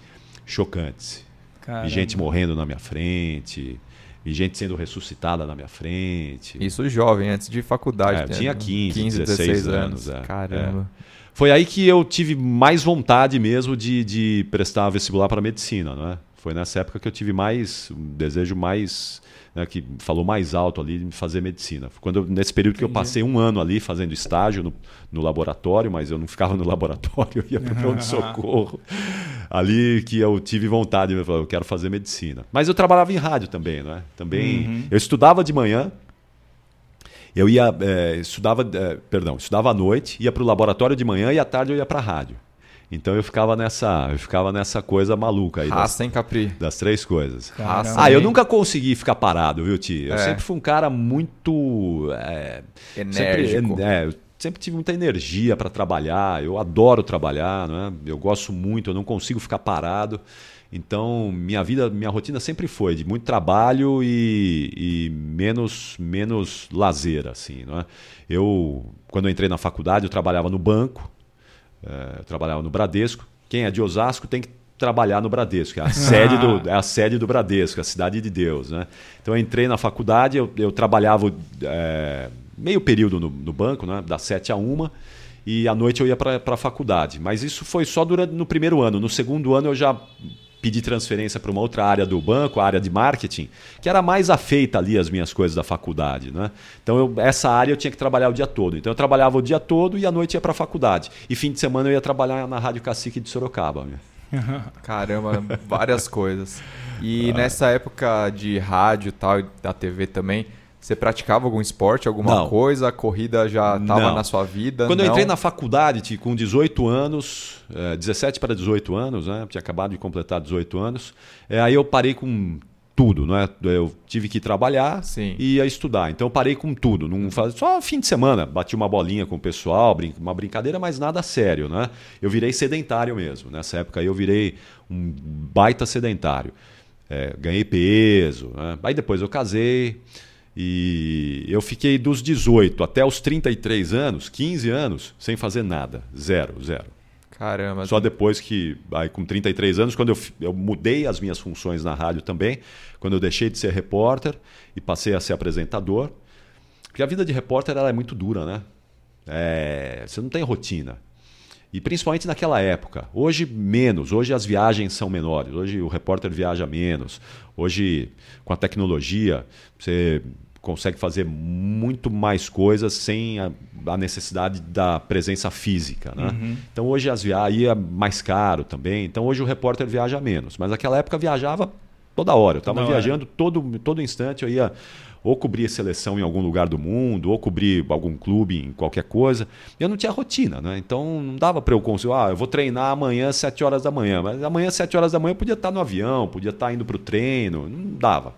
chocantes. Caramba. Vi gente morrendo na minha frente. Vi gente sendo ressuscitada na minha frente. Isso jovem, antes de faculdade. É, né? Tinha 15, 15 16, 16 anos. anos. É. Caramba. É. Foi aí que eu tive mais vontade mesmo de, de prestar vestibular para medicina. Né? Foi nessa época que eu tive mais, um desejo mais né, que falou mais alto ali de fazer medicina. Quando eu, nesse período Entendi. que eu passei um ano ali fazendo estágio no, no laboratório, mas eu não ficava no [LAUGHS] laboratório, eu ia para o pronto-socorro. ali que eu tive vontade, eu, falei, eu quero fazer medicina. Mas eu trabalhava em rádio também, né? Também, uhum. eu estudava de manhã, eu ia é, estudava, é, perdão, estudava à noite, ia para o laboratório de manhã e à tarde eu ia para a rádio. Então eu ficava nessa, eu ficava nessa coisa maluca aí. Raça, das, hein, Capri? Das três coisas. Raça, ah, eu nunca consegui ficar parado, viu, Ti? Eu é. sempre fui um cara muito. É, Enérgico. Sempre, é, sempre tive muita energia para trabalhar. Eu adoro trabalhar, né? Eu gosto muito, eu não consigo ficar parado. Então, minha vida, minha rotina sempre foi de muito trabalho e, e menos menos lazer, assim, né? Eu, quando eu entrei na faculdade, eu trabalhava no banco, é, trabalhava no Bradesco. Quem é de Osasco tem que trabalhar no Bradesco, é a sede do, é a sede do Bradesco, a cidade de Deus. Né? Então eu entrei na faculdade, eu, eu trabalhava é, meio período no, no, banco, né? das 7 a 1 e à noite eu ia para a faculdade. Mas isso foi só durante no primeiro ano. No segundo ano eu já pedi transferência para uma outra área do banco, a área de marketing, que era mais afeita ali às minhas coisas da faculdade. Né? Então, eu, essa área eu tinha que trabalhar o dia todo. Então, eu trabalhava o dia todo e à noite ia para a faculdade. E fim de semana eu ia trabalhar na Rádio Cacique de Sorocaba. [LAUGHS] Caramba, várias coisas. E ah. nessa época de rádio e tal, da TV também, você praticava algum esporte, alguma não. coisa? A corrida já estava na sua vida? Quando não? eu entrei na faculdade, com 18 anos, é, 17 para 18 anos, né? tinha acabado de completar 18 anos, é, aí eu parei com tudo, né? Eu tive que trabalhar Sim. e ia estudar. Então eu parei com tudo. Não faz... Só fim de semana, bati uma bolinha com o pessoal, brin... uma brincadeira, mas nada sério, né? Eu virei sedentário mesmo. Nessa época eu virei um baita sedentário. É, ganhei peso, né? Aí depois eu casei. E eu fiquei dos 18 até os 33 anos, 15 anos, sem fazer nada. Zero, zero. Caramba. Só depois que, aí, com 33 anos, quando eu, eu mudei as minhas funções na rádio também, quando eu deixei de ser repórter e passei a ser apresentador. Porque a vida de repórter ela é muito dura, né? É, você não tem rotina. E principalmente naquela época. Hoje, menos. Hoje as viagens são menores. Hoje o repórter viaja menos. Hoje, com a tecnologia, você consegue fazer muito mais coisas sem a, a necessidade da presença física. Né? Uhum. Então hoje as viagens ia mais caro também. Então hoje o repórter viaja menos. Mas naquela época viajava toda hora. Eu estava viajando todo, todo instante. Eu ia ou cobrir seleção em algum lugar do mundo, ou cobrir algum clube em qualquer coisa. Eu não tinha rotina, né? Então não dava para eu conseguir, ah, eu vou treinar amanhã às 7 horas da manhã. Mas amanhã às 7 horas da manhã eu podia estar no avião, podia estar indo para o treino, não dava.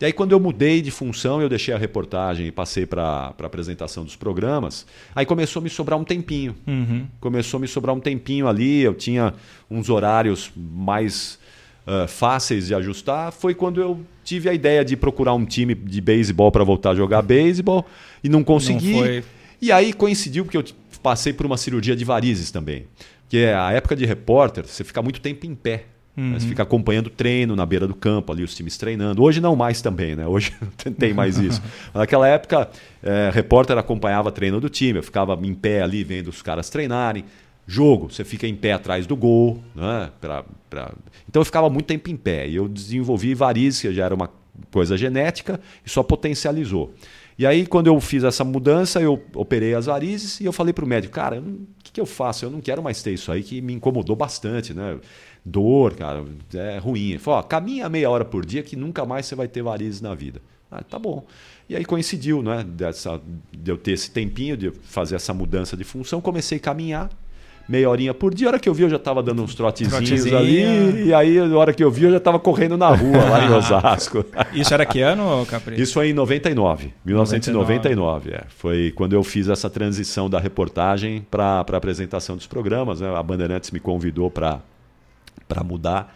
E aí, quando eu mudei de função, eu deixei a reportagem e passei para a apresentação dos programas, aí começou a me sobrar um tempinho. Uhum. Começou a me sobrar um tempinho ali, eu tinha uns horários mais uh, fáceis de ajustar. Foi quando eu tive a ideia de procurar um time de beisebol para voltar a jogar beisebol e não consegui. Não e aí coincidiu porque eu passei por uma cirurgia de varizes também. Que é a época de repórter, você fica muito tempo em pé. Uhum. Você fica acompanhando o treino na beira do campo, ali os times treinando. Hoje não mais também, né? Hoje [LAUGHS] não tem mais [LAUGHS] isso. Naquela época, é, repórter acompanhava treino do time, eu ficava em pé ali vendo os caras treinarem. Jogo, você fica em pé atrás do gol. Né? Pra, pra... Então eu ficava muito tempo em pé. E eu desenvolvi varizes, que já era uma coisa genética, e só potencializou. E aí, quando eu fiz essa mudança, eu operei as varizes e eu falei para o médico, cara, o que, que eu faço? Eu não quero mais ter isso aí, que me incomodou bastante, né? Dor, cara, é ruim. Ele falou, ó, caminha meia hora por dia que nunca mais você vai ter varizes na vida. Ah, tá bom. E aí coincidiu, né? Dessa, de eu ter esse tempinho de fazer essa mudança de função, comecei a caminhar meia horinha por dia. A hora que eu vi, eu já estava dando uns trotezinhos Trotezinha. ali. E aí, a hora que eu vi, eu já estava correndo na rua lá em [LAUGHS] Osasco. Isso era que ano, Capri? Isso foi em 99, 1999. 99. É. Foi quando eu fiz essa transição da reportagem para a apresentação dos programas. Né? A Bandeirantes me convidou para para mudar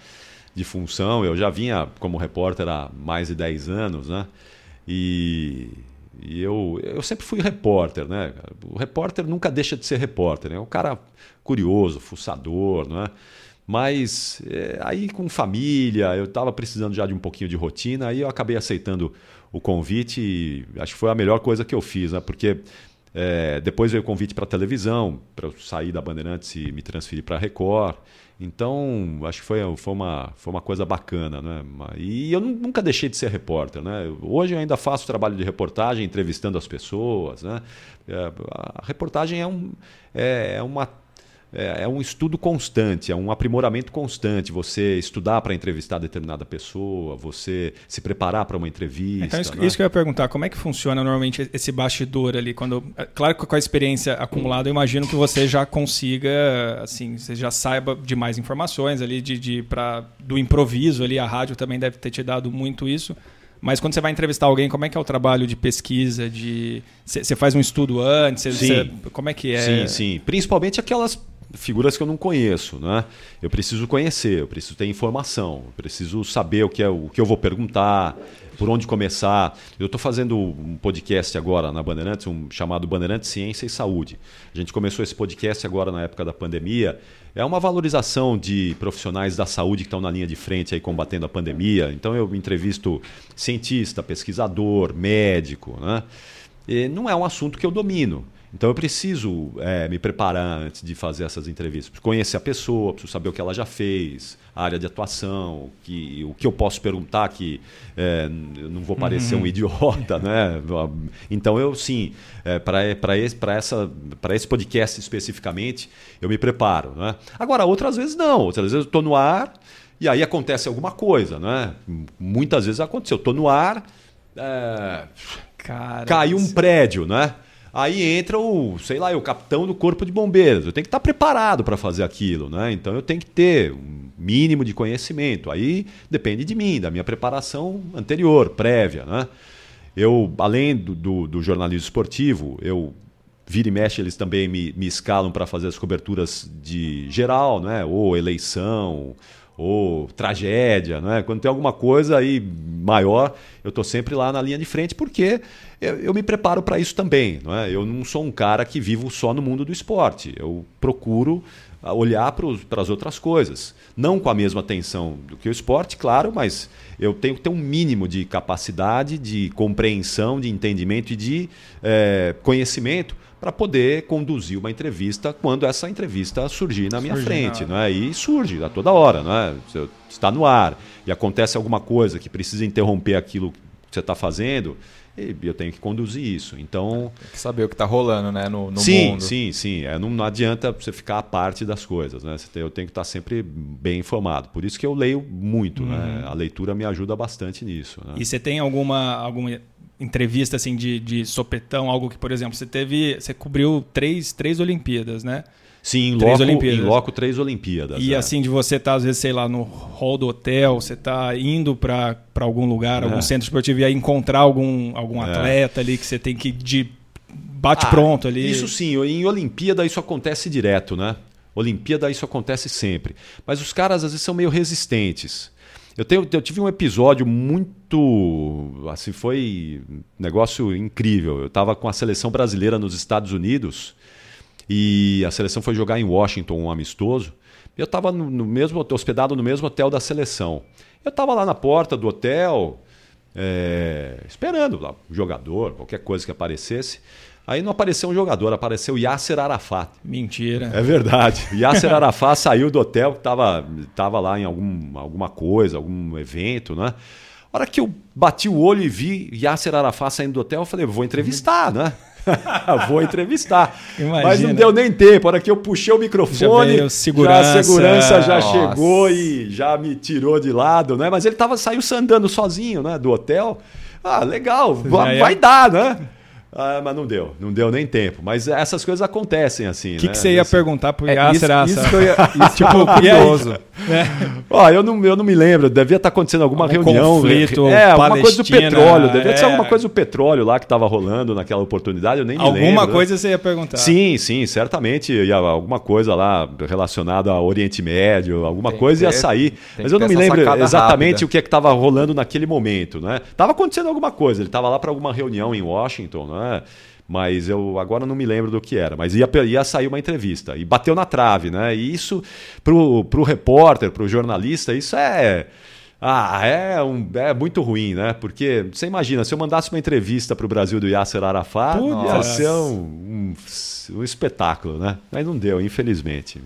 de função. Eu já vinha como repórter há mais de 10 anos, né? E, e eu, eu sempre fui repórter, né? O repórter nunca deixa de ser repórter, né? É um cara curioso, fuçador, não é? Mas é, aí com família, eu estava precisando já de um pouquinho de rotina, aí eu acabei aceitando o convite e acho que foi a melhor coisa que eu fiz, né? Porque é, depois veio o convite para televisão, para eu sair da Bandeirantes e me transferir para a Record. Então, acho que foi, foi, uma, foi uma coisa bacana. Né? E eu nunca deixei de ser repórter. Né? Hoje eu ainda faço trabalho de reportagem, entrevistando as pessoas. Né? É, a reportagem é, um, é, é uma é, é, um estudo constante, é um aprimoramento constante. Você estudar para entrevistar determinada pessoa, você se preparar para uma entrevista. Então, isso, né? isso, que eu ia perguntar, como é que funciona normalmente esse bastidor ali? Quando, é, claro que com a experiência acumulada, eu imagino que você já consiga, assim, você já saiba de mais informações ali, de, de pra, do improviso ali. A rádio também deve ter te dado muito isso. Mas quando você vai entrevistar alguém, como é que é o trabalho de pesquisa? De você faz um estudo antes? Cê, sim. Cê, como é que é? Sim, sim. Principalmente aquelas figuras que eu não conheço, né? Eu preciso conhecer, eu preciso ter informação, eu preciso saber o que é o que eu vou perguntar, por onde começar. Eu estou fazendo um podcast agora na Bandeirantes, um chamado Bandeirantes Ciência e Saúde. A gente começou esse podcast agora na época da pandemia. É uma valorização de profissionais da saúde que estão na linha de frente aí combatendo a pandemia. Então eu entrevisto cientista, pesquisador, médico, né? E não é um assunto que eu domino. Então eu preciso é, me preparar antes de fazer essas entrevistas, conhecer a pessoa, preciso saber o que ela já fez, a área de atuação, que, o que eu posso perguntar que é, eu não vou parecer uhum. um idiota, né? Então eu sim, é, para esse, essa, esse podcast especificamente, eu me preparo. Né? Agora, outras vezes não, outras vezes eu estou no ar e aí acontece alguma coisa. Né? Muitas vezes aconteceu, eu estou no ar, é, caiu um prédio, né? Aí entra o, sei lá, o capitão do corpo de bombeiros. Eu tenho que estar preparado para fazer aquilo, né? Então eu tenho que ter um mínimo de conhecimento. Aí depende de mim, da minha preparação anterior, prévia, né? Eu, além do, do, do jornalismo esportivo, eu vira e mexe, eles também me, me escalam para fazer as coberturas de geral, né? Ou eleição, ou tragédia, né? Quando tem alguma coisa aí maior, eu estou sempre lá na linha de frente porque eu, eu me preparo para isso também. Não é? Eu não sou um cara que vivo só no mundo do esporte. Eu procuro olhar para as outras coisas. Não com a mesma atenção do que o esporte, claro, mas eu tenho que ter um mínimo de capacidade, de compreensão, de entendimento e de é, conhecimento para poder conduzir uma entrevista quando essa entrevista surgir na minha surge frente. Não é? E surge a toda hora. Não é? Você está no ar e acontece alguma coisa que precisa interromper aquilo que você está fazendo e eu tenho que conduzir isso. Então. Tem que saber o que está rolando, né? No, no sim, mundo. Sim, sim, é, não, não adianta você ficar à parte das coisas, né? Eu tenho que estar sempre bem informado. Por isso que eu leio muito, né? uhum. né? A leitura me ajuda bastante nisso. Né? E você tem alguma, alguma entrevista assim de, de sopetão, algo que, por exemplo, você teve. Você cobriu três, três Olimpíadas, né? Sim, em três loco, Olimpíadas. Em loco, três Olimpíadas. E é. assim, de você estar, tá, às vezes, sei lá, no hall do hotel, você está indo para algum lugar, é. algum centro esportivo, e aí encontrar algum, algum é. atleta ali que você tem que de bate ah, pronto ali. Isso sim, em Olimpíada isso acontece direto, né? Olimpíada isso acontece sempre. Mas os caras às vezes são meio resistentes. Eu, tenho, eu tive um episódio muito. Assim, foi um negócio incrível. Eu estava com a seleção brasileira nos Estados Unidos e a seleção foi jogar em Washington um amistoso. Eu estava no, no, mesmo hospedado no mesmo hotel da seleção. Eu estava lá na porta do hotel, é, esperando lá, um jogador, qualquer coisa que aparecesse. Aí não apareceu um jogador, apareceu Yasser Arafat. Mentira. É verdade. Yasser Arafat saiu do hotel, que estava tava lá em algum, alguma coisa, algum evento, né? A hora que eu bati o olho e vi Yasser Arafat saindo do hotel, eu falei, vou entrevistar, né? [LAUGHS] vou entrevistar. Imagina. Mas não deu nem tempo. A hora que eu puxei o microfone, já, segurança. já a segurança já Nossa. chegou e já me tirou de lado, né? Mas ele tava, saiu andando sozinho, né? Do hotel. Ah, legal, vai, vai dar, né? Ah, mas não deu, não deu nem tempo. Mas essas coisas acontecem assim. O que, né? que você ia perguntar pro Yasser é, isso, [LAUGHS] isso, que eu ia, isso tipo, curioso. É. Ó, eu, não, eu não me lembro, devia estar acontecendo alguma algum reunião. Conflito, é, alguma coisa do petróleo. Devia é. ser alguma coisa do petróleo lá que estava rolando naquela oportunidade, eu nem me alguma lembro. Alguma coisa você ia perguntar. Sim, sim, certamente. Ia, alguma coisa lá relacionada ao Oriente Médio, alguma tem coisa ter, ia sair. Mas eu não me lembro exatamente rápida. o que é que estava rolando naquele momento. Né? Tava acontecendo alguma coisa, ele estava lá para alguma reunião em Washington, né? Mas eu agora não me lembro do que era. Mas ia, ia sair uma entrevista e bateu na trave, né? E isso, para o repórter, para o jornalista, isso é. Ah, é, um, é muito ruim, né? Porque você imagina, se eu mandasse uma entrevista para o Brasil do Yasser Arafat, Nossa. ia ser um, um, um espetáculo, né? Mas não deu, infelizmente.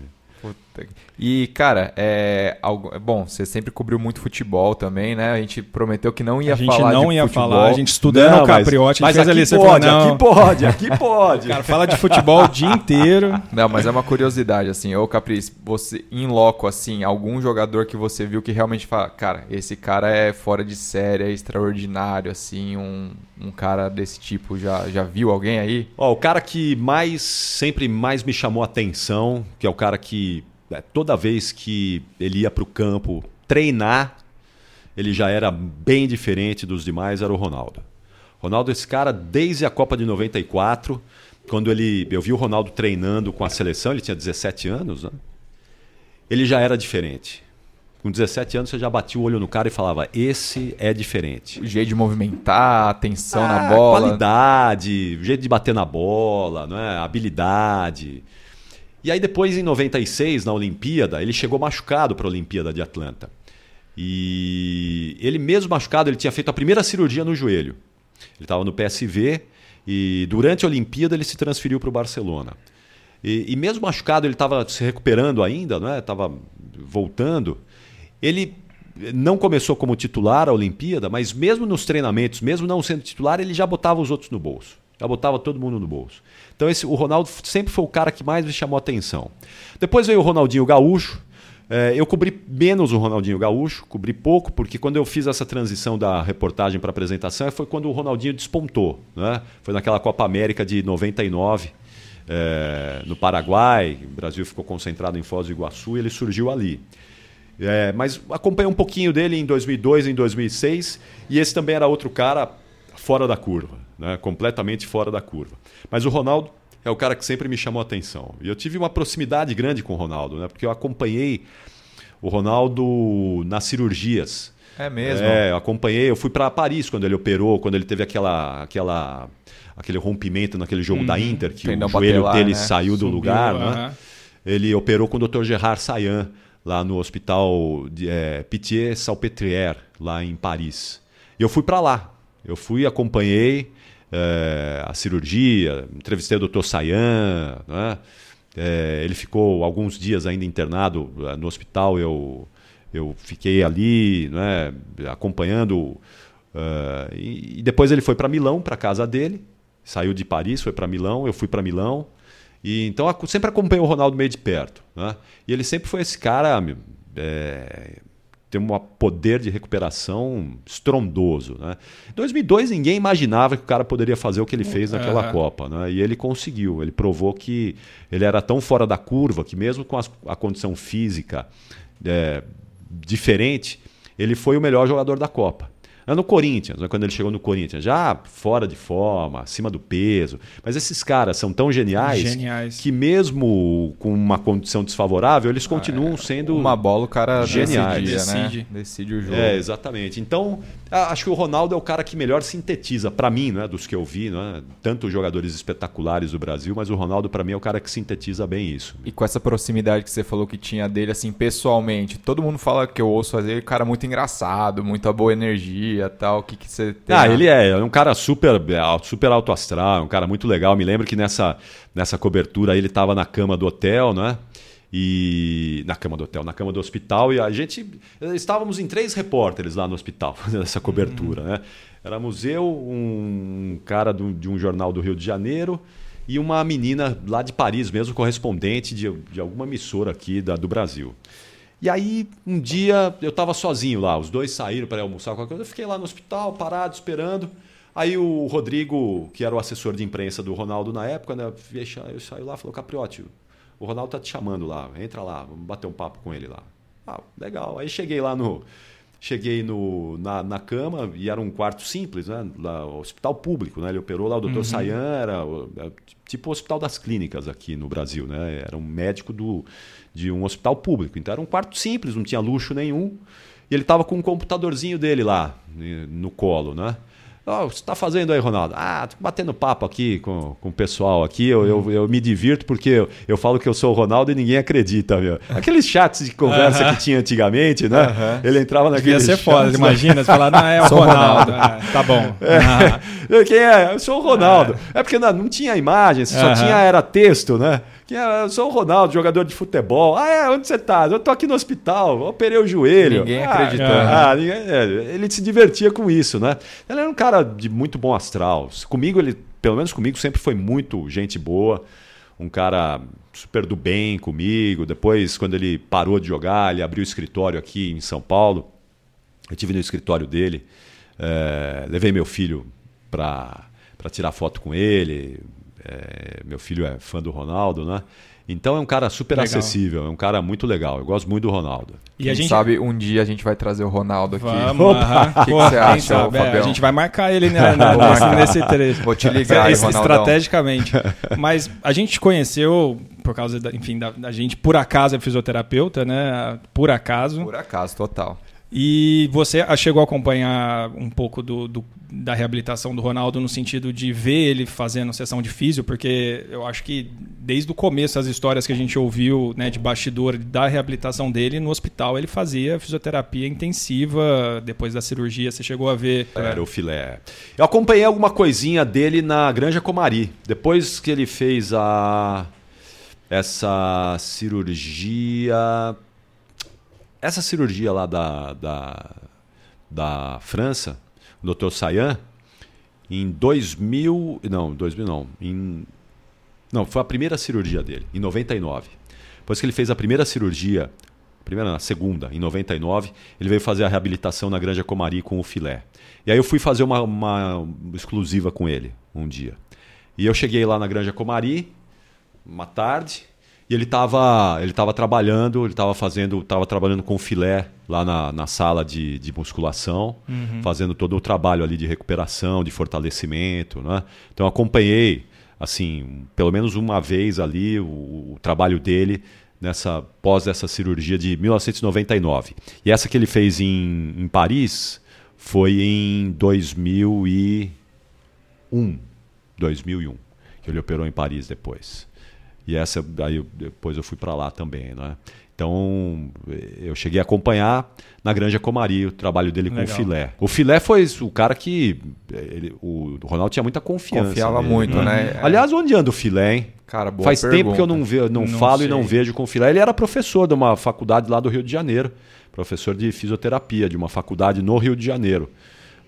E, cara, é, algo, bom, você sempre cobriu muito futebol também, né? A gente prometeu que não ia falar. A gente não ia futebol. falar, a gente estudando não, o Capriotti, mas, mas aqui lição, pode, falou, aqui pode, aqui pode. [LAUGHS] Cara, fala de futebol o dia inteiro. Não, mas é uma curiosidade, assim, ô Capriz, você, em loco, assim, algum jogador que você viu que realmente fala, cara, esse cara é fora de série, é extraordinário, assim, um, um cara desse tipo, já, já viu alguém aí? Ó, o cara que mais, sempre mais me chamou a atenção, que é o cara que é, toda vez que ele ia para o campo treinar, ele já era bem diferente dos demais, era o Ronaldo. Ronaldo, esse cara, desde a Copa de 94, quando ele, eu vi o Ronaldo treinando com a seleção, ele tinha 17 anos, né? ele já era diferente. Com 17 anos você já batia o olho no cara e falava: esse é diferente. O jeito de movimentar, atenção ah, na bola. Qualidade, o jeito de bater na bola, né? habilidade. E aí depois, em 96, na Olimpíada, ele chegou machucado para a Olimpíada de Atlanta. E ele mesmo machucado, ele tinha feito a primeira cirurgia no joelho. Ele estava no PSV e durante a Olimpíada ele se transferiu para o Barcelona. E, e, mesmo machucado, ele estava se recuperando ainda, não é? Estava voltando. Ele não começou como titular a Olimpíada, mas mesmo nos treinamentos, mesmo não sendo titular, ele já botava os outros no bolso. Já botava todo mundo no bolso. Então esse, o Ronaldo sempre foi o cara que mais me chamou atenção. Depois veio o Ronaldinho Gaúcho. É, eu cobri menos o Ronaldinho Gaúcho, cobri pouco, porque quando eu fiz essa transição da reportagem para apresentação foi quando o Ronaldinho despontou. Né? Foi naquela Copa América de 99, é, no Paraguai. O Brasil ficou concentrado em Foz do Iguaçu e ele surgiu ali. É, mas acompanhei um pouquinho dele em 2002, em 2006, e esse também era outro cara fora da curva né? completamente fora da curva. Mas o Ronaldo é o cara que sempre me chamou a atenção. E eu tive uma proximidade grande com o Ronaldo, né? porque eu acompanhei o Ronaldo nas cirurgias. É mesmo? É, eu acompanhei. Eu fui para Paris quando ele operou, quando ele teve aquela, aquela, aquele rompimento naquele jogo da Inter, que o joelho dele né? saiu do Subiu, lugar, aham. né? Ele operou com o Dr. Gerard Sayan, lá no hospital de, é, Pitié-Salpêtrière, lá em Paris. E eu fui para lá. Eu fui, acompanhei é, a cirurgia, entrevistei o Dr. Sayan, né? É, ele ficou alguns dias ainda internado eh, no hospital. Eu, eu fiquei ali, né, acompanhando. eh, e, e depois ele foi para Milão, para casa dele. Saiu de Paris, foi para Milão. Eu fui para Milão. E então sempre acompanhei o Ronaldo meio de perto. Né? E ele sempre foi esse cara. é, tem um poder de recuperação estrondoso. Né? Em 2002, ninguém imaginava que o cara poderia fazer o que ele fez naquela. Copa. Né? E ele conseguiu. Ele provou que ele era tão fora da curva que, mesmo com as- a condição física é, diferente, ele foi o melhor jogador da Copa. É No Corinthians, né, quando ele chegou no Corinthians, já fora de forma, acima do peso. Mas esses caras são tão geniais, Geniais. que, mesmo com uma condição desfavorável, eles continuam sendo. Uma bola o cara Geniais. né? Decide. Decide o jogo. É, exatamente. Então, acho que o Ronaldo é o cara que melhor sintetiza, para mim, né, dos que eu vi, né, tanto jogadores espetaculares do Brasil, mas o Ronaldo, para mim, é o cara que sintetiza bem isso. E com essa proximidade que você falou que tinha dele, assim, pessoalmente, todo mundo fala que eu ouço fazer, cara muito engraçado, muita boa energia tal. O que, que você tem? Ah, ele é, é um cara super, é, super alto astral, é um cara muito legal. Me lembro que nessa, nessa cobertura ele estava na cama do hotel, né? E na cama do hotel, na cama do hospital, e a gente estávamos em três repórteres lá no hospital [LAUGHS] fazendo essa cobertura, né? Éramos eu, um cara do- de um jornal do Rio de Janeiro e uma menina lá de Paris mesmo, correspondente de, de alguma emissora aqui da, do Brasil. E aí, um dia, eu estava sozinho lá, os dois saíram para almoçar qualquer coisa, eu fiquei lá no hospital, parado, esperando. Aí o Rodrigo, que era o assessor de imprensa do Ronaldo na época, né, eu saiu lá e falou, Capriotti, o Ronaldo tá te chamando lá, entra lá, vamos bater um papo com ele lá. Ah, legal. Aí cheguei lá no. Cheguei no, na, na cama e era um quarto simples, né? Lá, hospital público, né? Ele operou lá, o doutor Sayan era o- é tipo o hospital das clínicas aqui no Brasil, né? Era um médico do, de um hospital público. Então era um quarto simples, não tinha luxo nenhum. E ele estava com um computadorzinho dele lá no colo, né? "Ó, o que você está fazendo aí, Ronaldo? Ah, tô batendo papo aqui com, com o pessoal aqui. Eu, eu, eu me divirto porque eu, eu falo que eu sou o Ronaldo e ninguém acredita, meu. Aqueles chats de conversa Aham. que tinha antigamente, né? Ele entrava naquele Devia ser foda, lá. imagina. Você falar, não, é o Sou o Ronaldo. Ah, tá bom. Ah, Quem é? Eu sou o Ronaldo. É, porque não, não tinha imagem, só tinha era texto, né? Quem é? Eu sou o Ronaldo, jogador de futebol. Ah, é? Onde você tá? Eu tô aqui no hospital, operei o joelho. Ninguém ah, acreditando. Ah, ninguém- é, ele se divertia com isso, né? Ele era um cara de muito bom astral. Comigo, ele, pelo menos comigo, sempre foi muito gente boa. Um cara super do bem comigo. Depois, quando ele parou de jogar, ele abriu o escritório aqui em São Paulo. Eu tive no escritório dele, eh, levei meu filho para tirar foto com ele. Eh, meu filho é fã do Ronaldo, né? Então é um cara super Legal. acessível, é um cara muito legal. Eu gosto muito do Ronaldo. E Quem a gente sabe um dia a gente vai trazer o Ronaldo aqui. Vamos, aham. que Pô, você acha, sabe? É, a gente vai marcar ele né, [LAUGHS] na- nesse, marcar. nesse trecho. Vou te ligar Esse-. Estrategicamente. [LAUGHS] Mas a gente te conheceu por causa, da, enfim, da, da gente, por acaso é fisioterapeuta, né? Por acaso. Por acaso, total. E você chegou a acompanhar um pouco do, do- da reabilitação do Ronaldo no sentido de ver ele fazendo sessão de físio, porque eu acho que desde o começo as histórias que a gente ouviu né, de bastidor da reabilitação dele no hospital, ele fazia fisioterapia intensiva depois da cirurgia. Você chegou a ver. Era o filé. Eu acompanhei alguma coisinha dele na Granja Comari. Depois que ele fez a essa cirurgia. Essa cirurgia lá da, da, da França, o Dr. Sayan, em 2000. Não, 2000 não. Em, não, foi a primeira cirurgia dele, em 99. Depois que ele fez a primeira cirurgia, primeira, não, a segunda, em 99, ele veio fazer a reabilitação na Granja Comari com o filé. E aí eu fui fazer uma, uma exclusiva com ele um dia. E eu cheguei lá na Granja Comari, uma tarde, e ele estava ele tava trabalhando, ele estava fazendo, tava trabalhando com filé lá na, na sala de, de musculação, fazendo todo o trabalho ali de recuperação, de fortalecimento, né? Então eu acompanhei, assim, pelo menos uma vez ali o, o trabalho dele nessa pós essa cirurgia de 1999. E essa que ele fez em, em Paris foi em 2001. 2001, que ele operou em Paris depois. E essa aí depois eu fui para lá também, né? Então, eu cheguei a acompanhar na Granja Comari o trabalho dele Legal. com o Filé. O Filé foi o cara que. Ele, o Ronaldo tinha muita confiança. Confiava nele, muito, né? né? Aliás, onde anda o Filé, hein? Cara, boa Faz pergunta. tempo que eu não, ve, não, não falo sei. e não vejo com o Filé. Ele era professor de uma faculdade lá do Rio de Janeiro, professor de fisioterapia de uma faculdade no Rio de Janeiro.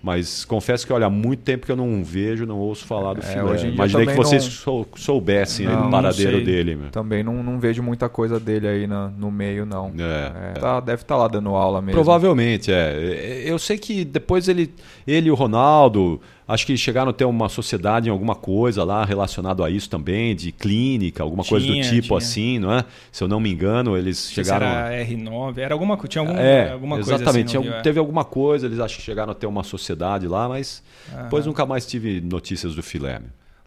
Mas confesso que, olha, há muito tempo que eu não vejo, não ouço falar do é, filé. Imaginei que vocês não... soubessem não, o paradeiro dele. Meu. Também não, não vejo muita coisa dele aí na, no meio, não. É, é, tá, deve estar tá lá dando aula mesmo. Provavelmente, é. Eu sei que depois ele, ele e o Ronaldo Acho que chegaram a ter uma sociedade em alguma coisa lá relacionado a isso também, de clínica, alguma tinha, coisa do tipo tinha. assim, não é? Se eu não me engano, eles chegaram. Era R9, era alguma, tinha algum, é, alguma coisa exatamente, assim. Exatamente, teve alguma coisa, eles acho que chegaram a ter uma sociedade lá, mas depois nunca mais tive notícias do filé.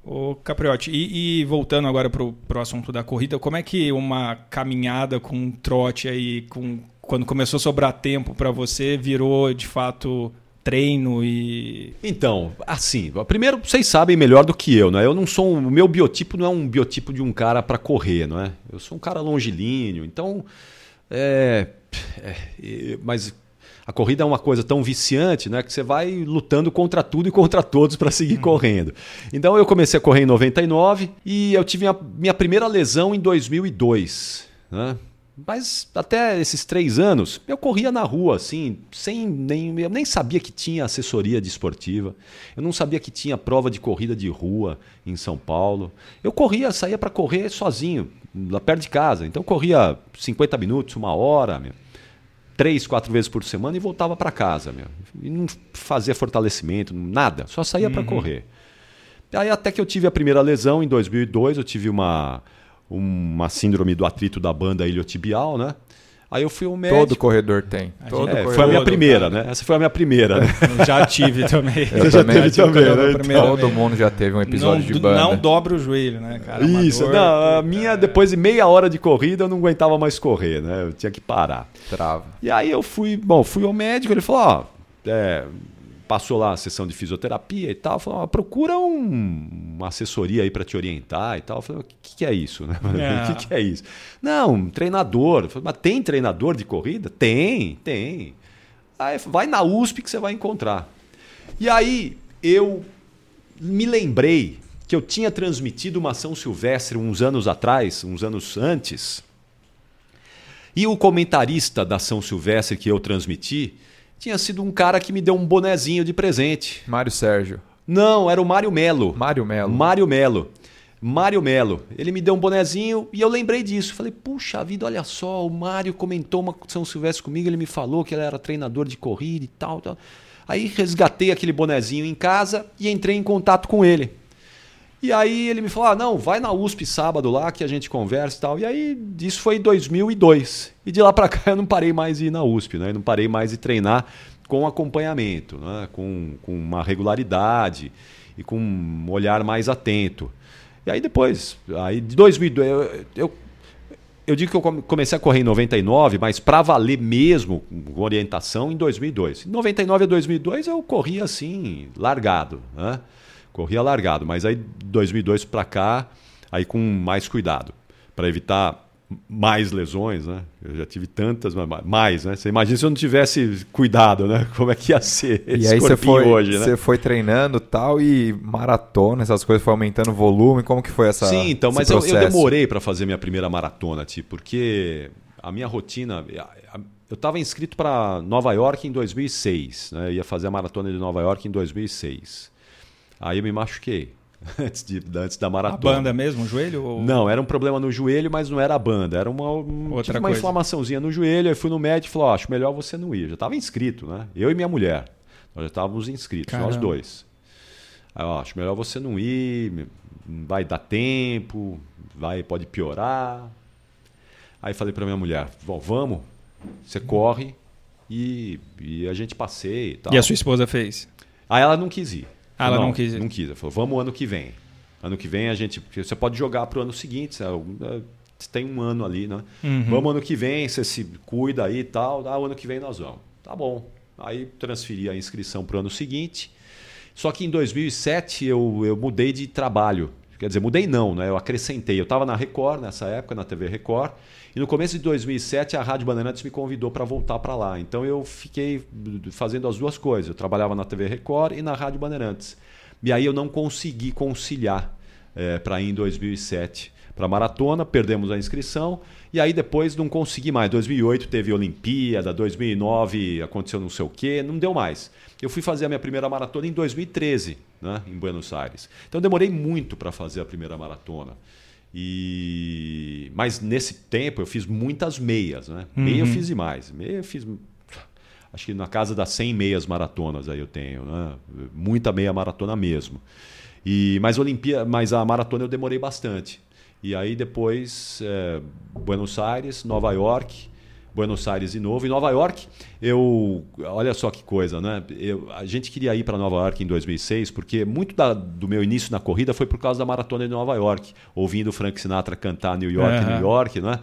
O Capriotti, e, e, voltando agora para o assunto da corrida, como é que uma caminhada com um trote aí, com, quando começou a sobrar tempo para você, virou de fato treino e. Então, assim, primeiro vocês sabem melhor do que eu, né? Eu não sou. O meu biotipo não é um biotipo de um cara para correr, não é? Eu sou um cara longilíneo, então. É, é, mas a corrida é uma coisa tão viciante, né, que você vai lutando contra tudo e contra todos para seguir hum. correndo. Então eu comecei a correr em 99 e eu tive a minha primeira lesão em 2002, né? Mas até esses três anos, eu corria na rua, assim, sem nem. Eu nem sabia que tinha assessoria de esportiva. Eu não sabia que tinha prova de corrida de rua em São Paulo. Eu corria, saía para correr sozinho, lá perto de casa. Então corria 50 minutos, uma hora, meu, três, quatro vezes por semana e voltava para casa. Meu. E não fazia fortalecimento, nada, só saía uhum. para correr. Aí até que eu tive a primeira lesão em 2002, eu tive uma uma síndrome do atrito da banda iliotibial, né? Aí eu fui um médico. Todo corredor tem. Todo é, foi a minha primeira, cara. né? Essa foi a minha primeira. Né? já tive [LAUGHS] também. Eu já também, teve também, né? Todo mundo já teve um episódio não, de banda. Não dobra o joelho, né, cara? Isso. Amador, não, a minha, é... depois de meia hora de corrida, eu não aguentava mais correr, né? Eu tinha que parar. Trava. E aí eu fui, bom, fui ao médico, ele falou, ó, é, passou lá a sessão de fisioterapia e tal, falou, procura um, uma assessoria aí para te orientar e tal. Eu falei, o que, que é isso? Né? [LAUGHS] É. O que, que é isso? Não, um treinador. falei, mas tem treinador de corrida? Tem, tem. Aí, vai na USP que você vai encontrar. E aí eu me lembrei que eu tinha transmitido uma São Silvestre uns anos atrás, uns anos antes, e o comentarista da São Silvestre que eu transmiti tinha sido um cara que me deu um bonezinho de presente. Mário Sérgio. Não, era o Mário Melo. Mário Melo. Mário Melo. Mário Melo. Ele me deu um bonezinho e eu lembrei disso. Falei, puxa vida, olha só, o Mário comentou uma São Silvestre comigo, ele me falou que ele era treinador de corrida e tal, tal. Aí resgatei aquele bonezinho em casa e entrei em contato com ele. E aí ele me falou: ah, não, vai na USP sábado lá que a gente conversa e tal. E aí isso foi em 2002. E de lá para cá eu não parei mais de ir na USP, né? Eu não parei mais de treinar com acompanhamento, né? com, com uma regularidade e com um olhar mais atento. E aí depois, aí de 2002, eu, eu, eu digo que eu comecei a correr em 99, mas para valer mesmo, com orientação, em 2002. Em 99 a 2002 eu corria assim, largado, né? corria largado, mas aí 2002 para cá, aí com mais cuidado, para evitar mais lesões, né? Eu já tive tantas, mais, né? Você imagina se eu não tivesse cuidado, né? Como é que ia ser esse e aí você foi, hoje, né? Você foi treinando tal e maratona, essas coisas foi aumentando o volume, como que foi essa Sim, então, mas eu, eu, demorei para fazer minha primeira maratona, tipo, porque a minha rotina, eu estava inscrito para Nova York em 2006, né? Eu ia fazer a maratona de Nova York em 2006. Aí eu me machuquei. [LAUGHS] Antes, de, antes da maratona. A banda mesmo, o joelho? Ou... Não, era um problema no joelho, mas não era a banda. Era uma, Outra uma inflamaçãozinha no joelho. Aí fui no médico e falou: oh, acho melhor você não ir. Eu já estava inscrito, né? Eu e minha mulher. Nós já estávamos inscritos, Caramba. nós dois. Aí, ó, acho melhor você não ir, vai dar tempo, vai, pode piorar. Aí falei para minha mulher: vamos, você corre e, e a gente passeia e tal. E a sua esposa fez? Aí ela não quis ir. Ah, ela não, não quis. Não quis. Ela falou, vamos ano que vem. Ano que vem a gente. Você pode jogar para o ano seguinte. Você tem um ano ali, né? Uhum. Vamos ano que vem, você se cuida aí e tal. Ah, ano que vem nós vamos. Tá bom. Aí transferi a inscrição para o ano seguinte. Só que em 2007 eu, eu mudei de trabalho. Quer dizer, mudei não, né? Eu acrescentei. Eu estava na Record nessa época, na TV Record. E no começo de 2007 a Rádio Bandeirantes me convidou para voltar para lá. Então eu fiquei fazendo as duas coisas. Eu trabalhava na TV Record e na Rádio Bandeirantes. E aí eu não consegui conciliar é, para ir em 2007 para maratona, perdemos a inscrição e aí depois não consegui mais. 2008 teve Olimpíada, 2009 aconteceu não sei o quê, não deu mais. Eu fui fazer a minha primeira maratona em 2013, né, em Buenos Aires. Então demorei muito para fazer a primeira maratona. E mas nesse tempo eu fiz muitas meias, né? Uhum. Meia eu fiz demais. Meia eu fiz acho que na casa das 100 meias maratonas aí eu tenho, né? Muita meia maratona mesmo. E mas Olimpíada, mas a maratona eu demorei bastante. E aí depois é, Buenos Aires, Nova York, Buenos Aires de novo. Em Nova York, eu. Olha só que coisa, né? Eu, a gente queria ir para Nova York em 2006, porque muito da, do meu início na corrida foi por causa da maratona de Nova York, ouvindo Frank Sinatra cantar New York, New York, né?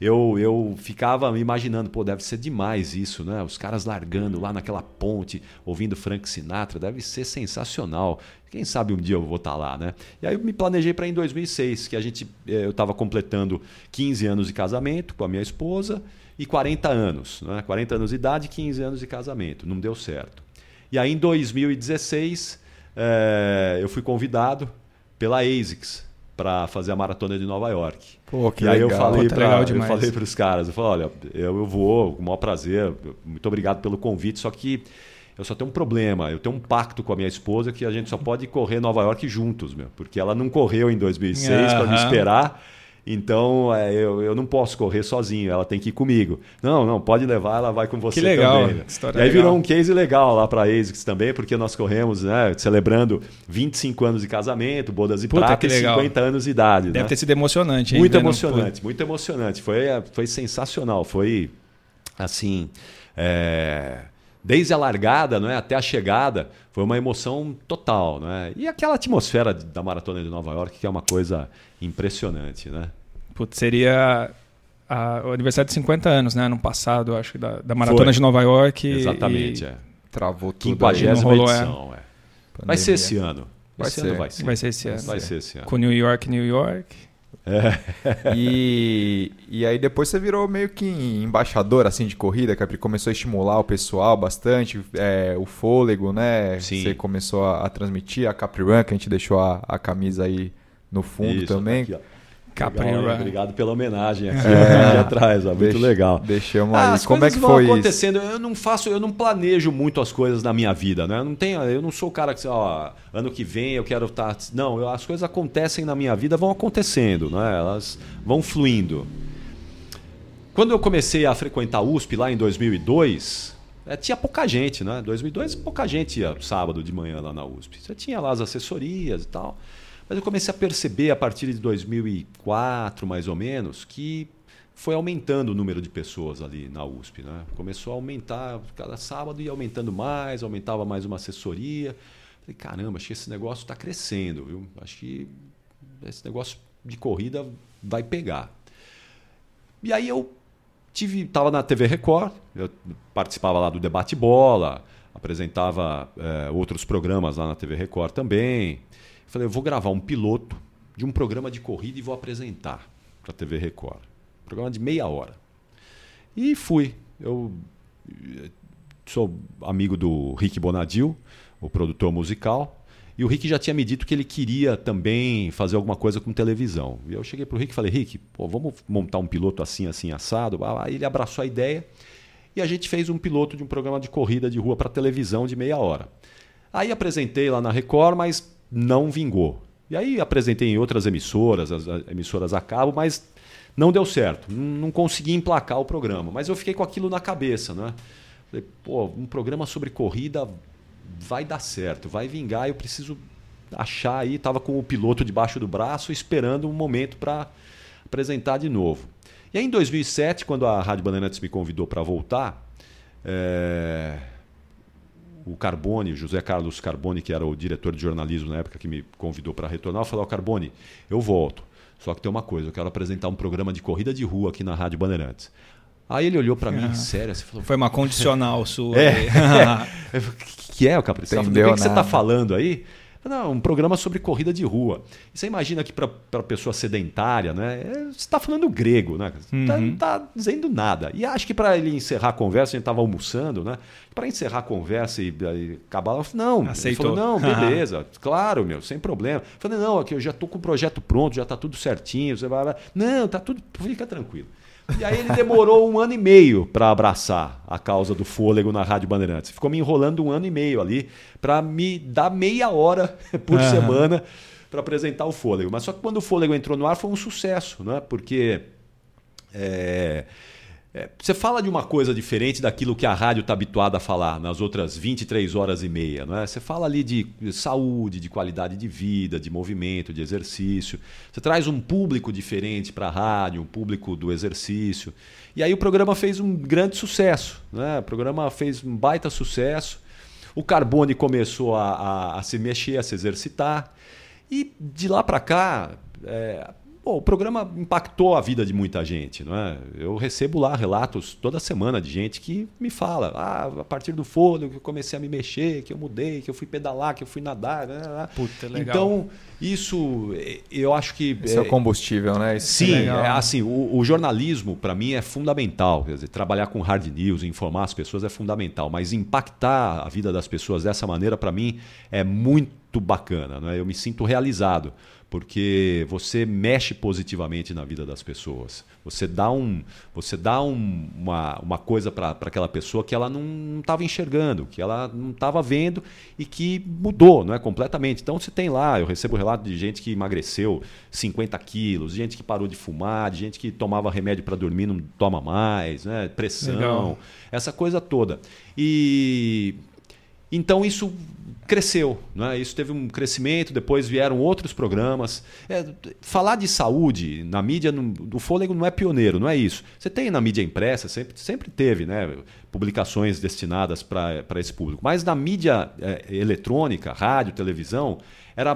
eu, eu ficava imaginando, pô, deve ser demais isso, né? Os caras largando lá naquela ponte, ouvindo Frank Sinatra, deve ser sensacional. Quem sabe um dia eu vou estar tá lá, né? E aí eu me planejei para em 2006, que a gente eh, eu estava completando 15 anos de casamento com a minha esposa e 40 anos, né? 40 anos de idade, 15 anos de casamento. Não deu certo. E aí em 2016 é, eh, eu fui convidado pela ASICS para fazer a maratona de Nova York. Pô, que e aí legal. eu falei para eu falei para os caras, eu falei, olha, eu, eu vou, com o maior prazer, muito obrigado pelo convite, só que eu só tenho um problema, eu tenho um pacto com a minha esposa que a gente só pode correr Nova York juntos, meu, porque ela não correu em 2006 uhum. para me esperar. Então, é, eu, eu não posso correr sozinho, ela tem que ir comigo. Não, não, pode levar, ela vai com você que legal, também. Né? E aí legal. virou um case legal lá para a ASICS também, porque nós corremos, né, celebrando 25 anos de casamento, bodas e Puta, prata e 50 anos de idade. Deve né? ter sido emocionante, hein? Muito emocionante, muito emocionante. Foi, foi sensacional, foi assim... É desde a largada não é, até a chegada, foi uma emoção total. Não é? E aquela atmosfera da Maratona de Nova York, que é uma coisa impressionante. Né? Putz, seria a, o aniversário de 50 anos, né? No passado, acho, da, da Maratona foi. de Nova York. Exatamente, e... é. Travou tudo. 50 edição, é. Vai ser esse ano. Vai esse ser. ano vai ser. Vai ser esse ano. Vai ser esse ano. Com New York, New York. É. [LAUGHS] e, e aí depois você virou meio que embaixador assim de corrida, que começou a estimular o pessoal bastante, é, o fôlego, né? Sim. Você começou a, a, transmitir a Capri Run, que a gente deixou a, a camisa aí no fundo Isso, também. Aqui, Capri Legal, Obrigado pela homenagem aqui, é, aqui atrás, ó, muito deixa, legal. Deixamos ah, aí. Como é que foi acontecendo. Isso? Eu não faço, eu não planejo muito as coisas na minha vida, né? Eu não tenho, eu não sou o cara que, ó, ano que vem eu quero estar, tá, não, eu, as coisas acontecem na minha vida, vão acontecendo, né? Elas vão fluindo. Quando eu comecei a frequentar a USP lá em 2002, é, tinha pouca gente, né? 2002 pouca gente ia sábado de manhã lá na USP. Você tinha lá as assessorias e tal. Mas eu comecei a perceber a partir de 2004, mais ou menos, que foi aumentando o número de pessoas ali na USP. Né? Começou a aumentar, cada sábado ia aumentando mais, aumentava mais uma assessoria. Falei, caramba, acho que esse negócio está crescendo, viu? Acho que esse negócio de corrida vai pegar. E aí eu tive, estava na TV Record, eu participava lá do debate bola, apresentava é, outros programas lá na TV Record também. Falei, eu vou gravar um piloto de um programa de corrida e vou apresentar para a TV Record. Programa de meia hora. E fui. Eu eh, sou amigo do Rick Bonadil, o produtor musical. E o Rick já tinha me dito que ele queria também fazer alguma coisa com televisão. E eu cheguei para o Rick e falei: Rick, pô, vamos montar um piloto assim, assim, assado. Aí ele abraçou a ideia e a gente fez um piloto de um programa de corrida de rua para televisão de meia hora. Aí apresentei lá na Record, mas não vingou. E aí apresentei em outras emissoras, as emissoras a cabo, mas não deu certo. Não consegui emplacar o programa. Mas eu fiquei com aquilo na cabeça, né? Falei, pô, um programa sobre corrida vai dar certo, vai vingar. Eu preciso achar aí. Estava com o piloto debaixo do braço, esperando um momento para apresentar de novo. E aí em 2007, quando a Rádio Bandeirantes me convidou para voltar, é o Carbone, José Carlos Carbone, que era o diretor de jornalismo na época que me convidou para retornar, falou: Carbone, eu volto. Só que tem uma coisa, eu quero apresentar um programa de corrida de rua aqui na Rádio Bandeirantes. Aí ele olhou para mim, ah. sério, assim, falou... Foi uma condicional sua. [LAUGHS] É. O [LAUGHS] que é? O que, que você está falando aí? Não, um programa sobre corrida de rua. E você imagina que para a pessoa sedentária, né? É, você está falando grego, né? Tá, uhum. Tá, tá dizendo nada. E acho que para ele encerrar a conversa, a gente estava almoçando, né? Para encerrar a conversa e, e acabar, não. Aceitou. Ele falou, não, beleza, claro, meu, sem problema. Eu falei, não, aqui eu já estou com o projeto pronto, já está tudo certinho. Você vai, não, tá tudo, fica tranquilo. E aí ele demorou um ano e meio para abraçar a causa do fôlego na Rádio Bandeirantes. Ficou me enrolando um ano e meio ali para me dar meia hora [LAUGHS] por uhum. semana para apresentar o fôlego. Mas só que quando o fôlego entrou no ar foi um sucesso, né? Porque é, é, você fala de uma coisa diferente daquilo que a rádio está habituada a falar nas outras 23 horas e meia. Não é? Você fala ali de saúde, de qualidade de vida, de movimento, de exercício. Você traz um público diferente para a rádio, um público do exercício. E aí o programa fez um grande sucesso. Né? O programa fez um baita sucesso. O Carbone começou a, a, a se mexer, a se exercitar. E de lá para cá, é, Bom, o programa impactou a vida de muita gente, não é? Eu recebo lá relatos toda semana de gente que me fala, ah, a partir do fôlego que eu comecei a me mexer, que eu mudei, que eu fui pedalar, que eu fui nadar, né? Puta, legal. Então, isso eu acho que Esse é, é o combustível, né? Isso sim, é, é assim, o, o jornalismo para mim é fundamental, quer dizer, trabalhar com hard news, informar as pessoas é fundamental, mas impactar a vida das pessoas dessa maneira para mim é muito bacana, não é? Eu me sinto realizado porque você mexe positivamente na vida das pessoas. Você dá, um, você dá um, uma, uma coisa para aquela pessoa que ela não estava enxergando, que ela não estava vendo e que mudou não é, completamente. Então você tem lá, eu recebo relato de gente que emagreceu 50 quilos, de gente que parou de fumar, de gente que tomava remédio para dormir, não toma mais, né, pressão, Legal. essa coisa toda. E então isso cresceu, né? isso teve um crescimento, depois vieram outros programas. É, falar de saúde na mídia do fôlego não é pioneiro, não é isso. Você tem na mídia impressa, sempre, sempre teve né? publicações destinadas para esse público. Mas na mídia é, eletrônica, rádio, televisão, era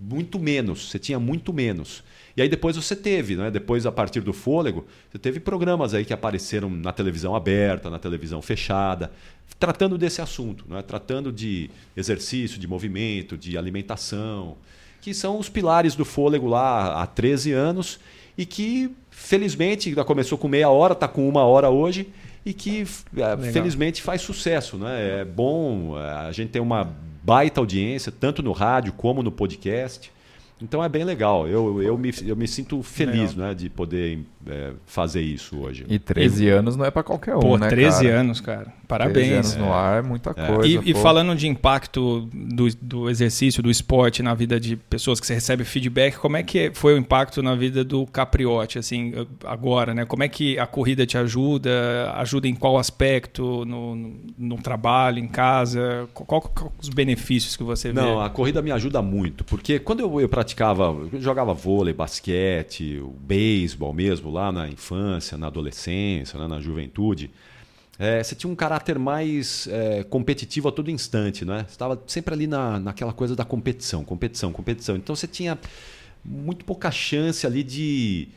muito menos, você tinha muito menos. E aí depois você teve, né? depois a partir do fôlego, você teve programas aí que apareceram na televisão aberta, na televisão fechada tratando desse assunto, né? tratando de exercício, de movimento, de alimentação, que são os pilares do fôlego lá há 13 anos e que, felizmente, já começou com meia hora, está com uma hora hoje e que, é, felizmente, faz sucesso. Né? É bom, é, a gente tem uma baita audiência, tanto no rádio como no podcast. Então é bem legal. Eu, eu, me, eu me sinto feliz né, de poder é, fazer isso hoje. E 13 e, anos não é para qualquer um, pô, né? 13 cara? anos, cara. Parabéns. 13 anos é. no ar é muita é. coisa. E, e, falando de impacto do, do exercício, do esporte na vida de pessoas que você recebe feedback, como é que foi o impacto na vida do Capriote, assim, agora, né? Como é que a corrida te ajuda? Ajuda em qual aspecto? No, no, no trabalho, em casa? Qual, qual, os benefícios que você vê? Não, a corrida me ajuda muito, porque quando eu, eu praticava, jogava vôlei, basquete, beisebol mesmo, lá na infância, na adolescência, né, na juventude, é, você tinha um caráter mais é, competitivo a todo instante, né? Você estava sempre ali na, naquela coisa da competição, competição, competição. Então você tinha muito pouca chance ali de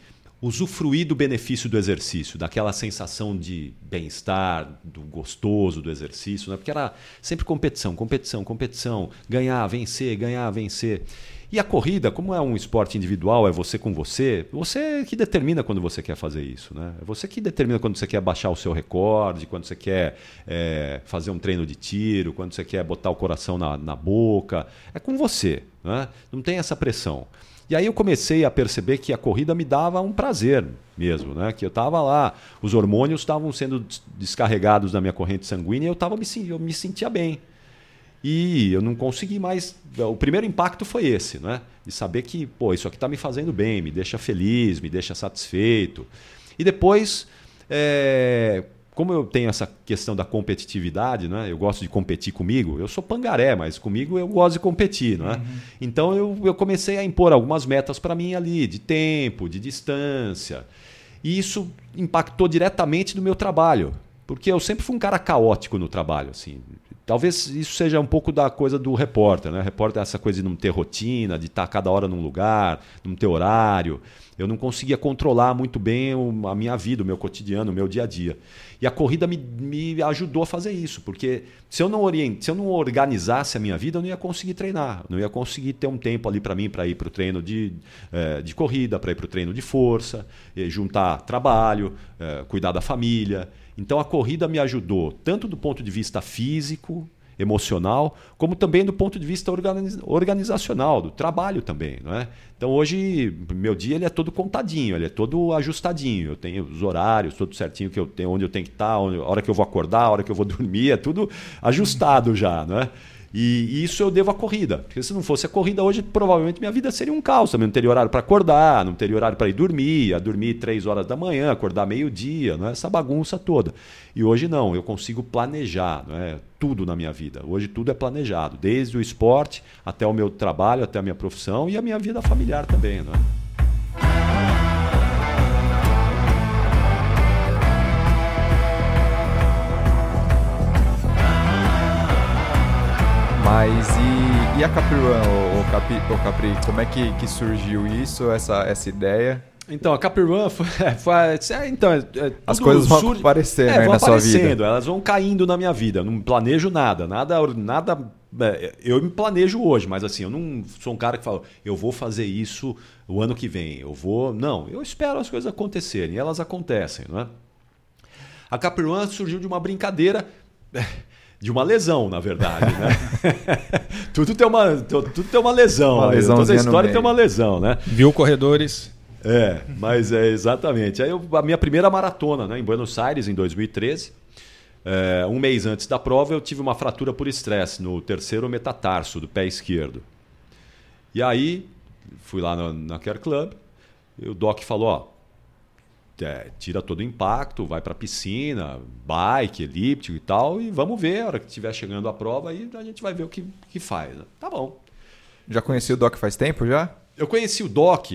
usufruir do benefício do exercício, daquela sensação de bem-estar, do gostoso do exercício, né? Porque era sempre competição, competição, competição, ganhar, vencer, ganhar, vencer. E a corrida, como é um esporte individual, é você com você, você que determina quando você quer fazer isso. Né? É você que determina quando você quer baixar o seu recorde, quando você quer é, fazer um treino de tiro, quando você quer botar o coração na, na boca. É com você. Né? Não tem essa pressão. E aí eu comecei a perceber que a corrida me dava um prazer mesmo, né? Que eu estava lá, os hormônios estavam sendo descarregados da minha corrente sanguínea e eu, tava me, eu me sentia bem. E eu não consegui mais. O primeiro impacto foi esse, né? De saber que, pô, isso aqui está me fazendo bem, me deixa feliz, me deixa satisfeito. E depois, é, como eu tenho essa questão da competitividade, né? Eu gosto de competir comigo. Eu sou pangaré, mas comigo eu gosto de competir, não é? Uhum. Então eu, eu comecei a impor algumas metas para mim ali, de tempo, de distância. E isso impactou diretamente no meu trabalho, porque eu sempre fui um cara caótico no trabalho, assim talvez isso seja um pouco da coisa do repórter, né? Repórter é essa coisa de não ter rotina, de estar cada hora num lugar, não ter horário. Eu não conseguia controlar muito bem a minha vida, o meu cotidiano, o meu dia a dia. E a corrida me, me ajudou a fazer isso, porque se eu não orient, se eu não organizasse a minha vida, eu não ia conseguir treinar, não ia conseguir ter um tempo ali para mim para ir para o treino de, é, de corrida, para ir para o treino de força, juntar trabalho, é, cuidar da família. Então a corrida me ajudou tanto do ponto de vista físico, emocional, como também do ponto de vista organizacional, do trabalho também. Não é? Então hoje, meu dia ele é todo contadinho, ele é todo ajustadinho. Eu tenho os horários, tudo certinho que eu tenho, onde eu tenho que estar, onde, a hora que eu vou acordar, a hora que eu vou [LAUGHS] dormir, é tudo ajustado já. Não é? E isso eu devo à corrida. Porque se não fosse a corrida hoje, provavelmente minha vida seria um caos também. Não teria horário para acordar, não teria horário para ir dormir, ia dormir três horas da manhã, acordar meio-dia, não é? essa bagunça toda. E hoje não, eu consigo planejar não é? tudo na minha vida. Hoje tudo é planejado, desde o esporte até o meu trabalho, até a minha profissão e a minha vida familiar também. Não é? Mas e, e a Capri Run, o, Capri, o Capri, como é que, que surgiu isso, essa, essa ideia? Então, a Capri Run foi. [LAUGHS] foi é, então, é, As coisas vão sur... aparecendo é, vão na sua vida. Elas vão caindo na minha vida. Não planejo nada. Nada. nada é, eu me planejo hoje, mas assim, eu não sou um cara que fala, eu vou fazer isso o ano que vem. Eu vou. Não, eu espero as coisas acontecerem. E elas acontecem, não é? A Capri Run surgiu de uma brincadeira [LAUGHS] de uma lesão, na verdade, né? [LAUGHS] tudo, tem uma, tudo tem uma lesão. Uma? Toda a história tem uma lesão, né? Viu corredores? É, mas é exatamente. Aí eu, a minha primeira maratona, né, em Buenos Aires, em 2013, é, um mês antes da prova, eu tive uma fratura por estresse no terceiro metatarso do pé esquerdo. E aí, fui lá na, na Care Club, e o Doc falou: ó, é, tira todo o impacto, vai para a piscina, bike, elíptico e tal, e vamos ver, a hora que estiver chegando a prova, aí a gente vai ver o que, que faz. Né? Tá bom. Já conheci o Doc faz tempo já? Eu conheci o Doc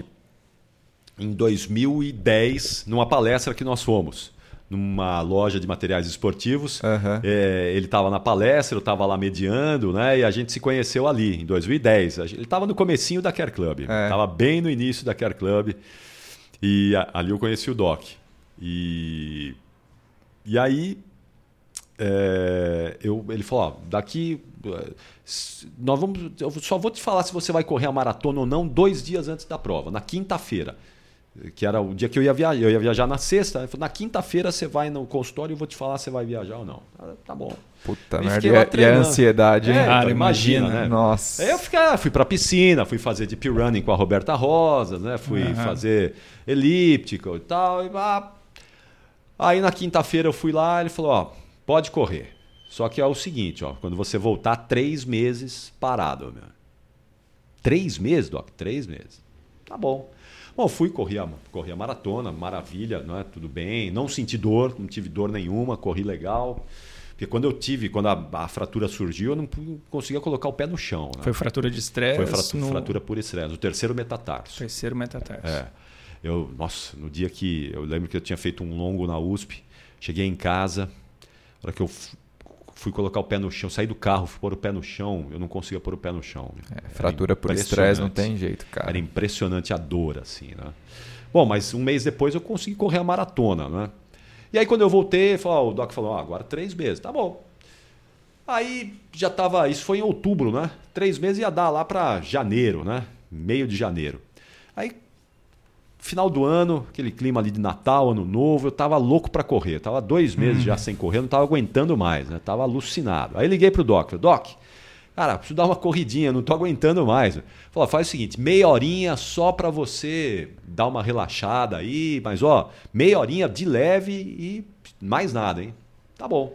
em 2010, numa palestra que nós fomos. Numa loja de materiais esportivos. Uhum. É, ele estava na palestra, eu estava lá mediando, né? E a gente se conheceu ali, em 2010. Ele estava no comecinho da Care Club. Estava é. bem no início da Care Club. E ali eu conheci o Doc. E, e aí é, eu, ele falou: ó, daqui. Nós vamos, eu só vou te falar se você vai correr a maratona ou não dois dias antes da prova, na quinta-feira. Que era o dia que eu ia viajar. Eu ia viajar na sexta. Ele falou, na quinta-feira você vai no consultório e eu vou te falar se você vai viajar ou não. Ah, tá bom. Puta merda. E, e a ansiedade, hein? É, Cara, imagina, né? Nossa. Aí eu fiquei, ah, fui pra piscina, fui fazer deep running com a Roberta Rosas, né? Fui uhum. fazer elíptico e tal. E, ah. Aí na quinta-feira eu fui lá, ele falou, ó, pode correr. Só que é o seguinte, ó, quando você voltar três meses parado, meu. Três meses, Doc? Três meses. Tá bom. Bom, fui, corri a, corri a maratona, maravilha, né? tudo bem. Não senti dor, não tive dor nenhuma, corri legal. Porque quando eu tive, quando a, a, fratura surgiu, eu não conseguia colocar o pé no chão. Né? Foi fratura de estresse? Foi fratura, no... fratura por estresse, o terceiro metatarso. Terceiro metatarso. É. Eu, nossa, no dia que. Eu lembro que eu tinha feito um longo na USP, cheguei em casa, na hora que eu fui colocar o pé no chão, saí do carro, fui pôr o pé no chão, eu não conseguia pôr o pé no chão. É, fratura por estresse não tem jeito, cara. Era impressionante a dor, assim, né? Bom, mas um mês depois eu consegui correr a maratona, né? E aí quando eu voltei, falou, o Doc falou, ah, agora três meses, tá bom. Aí já tava, isso foi em outubro, né? Três meses ia dar lá para janeiro, né? Meio de janeiro. Aí final do ano, aquele clima ali de Natal, Ano Novo, eu tava louco para correr. Eu tava dois meses já sem correr, não tava aguentando mais, né? Tava alucinado. Aí liguei pro Doc, falei, Doc, cara, preciso dar uma corridinha, não tô aguentando mais. Falou, faz o seguinte, meia horinha só para você dar uma relaxada aí, mas ó, meia horinha de leve e mais nada, hein? Tá bom.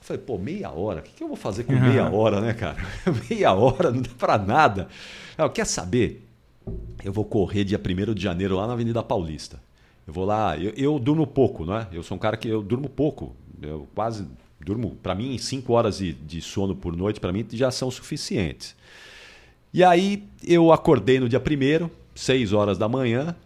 Falei, pô, meia hora? O que, que eu vou fazer com meia hora, né, cara? [LAUGHS] meia hora não dá pra nada. Eu, quer saber? Eu vou correr dia 1 de janeiro lá na Avenida Paulista. Eu vou lá, eu, eu durmo pouco, né? Eu sou um cara que eu durmo pouco. Eu quase durmo, para mim, 5 horas de, de sono por noite, para mim já são suficientes. E aí eu acordei no dia 1 6 horas da manhã,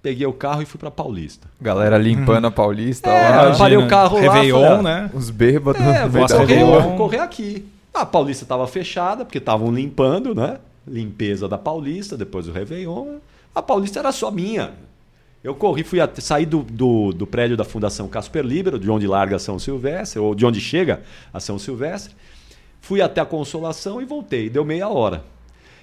peguei o carro e fui para Paulista. Galera limpando a Paulista. É, lá. eu parei o carro Réveillon, lá. falei, né? Os bêbados. É, no vou correr, correr aqui. A Paulista estava fechada, porque estavam limpando, né? Limpeza da Paulista, depois do Réveillon. A Paulista era só minha. Eu corri, fui até, saí do, do, do prédio da Fundação Casper Libero, de onde larga São Silvestre, ou de onde chega a São Silvestre. Fui até a Consolação e voltei. Deu meia hora.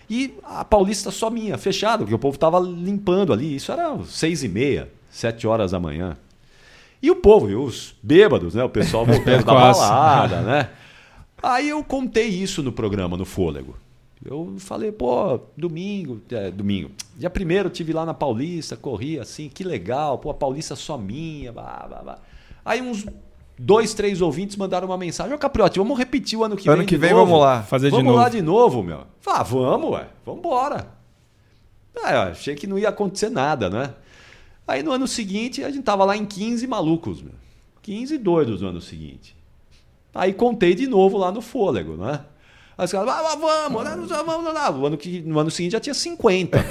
E a Paulista só minha, fechada, porque o povo estava limpando ali. Isso era seis e meia, sete horas da manhã. E o povo, e os bêbados, né? O pessoal [LAUGHS] voltando da balada, né? Aí eu contei isso no programa, no Fôlego. Eu falei, pô, domingo, é, domingo. Dia primeiro eu tive lá na Paulista, corri assim, que legal, pô, a Paulista só minha, blá, blá, blá. Aí uns dois, três ouvintes mandaram uma mensagem, ô Capriotti, vamos repetir o ano que Ano vem que de vem, novo? vamos lá. Fazer de vamos novo. lá de novo, meu. Falei, ah, vamos, ué, vamos embora. Ah, eu achei que não ia acontecer nada, né? Aí no ano seguinte a gente tava lá em 15 malucos, meu. 15 doidos no ano seguinte. Aí contei de novo lá no fôlego, né? Aí os caras, ah, vamos, vamos, vamos, vamos, vamos. No ano, que, no ano seguinte já tinha 50.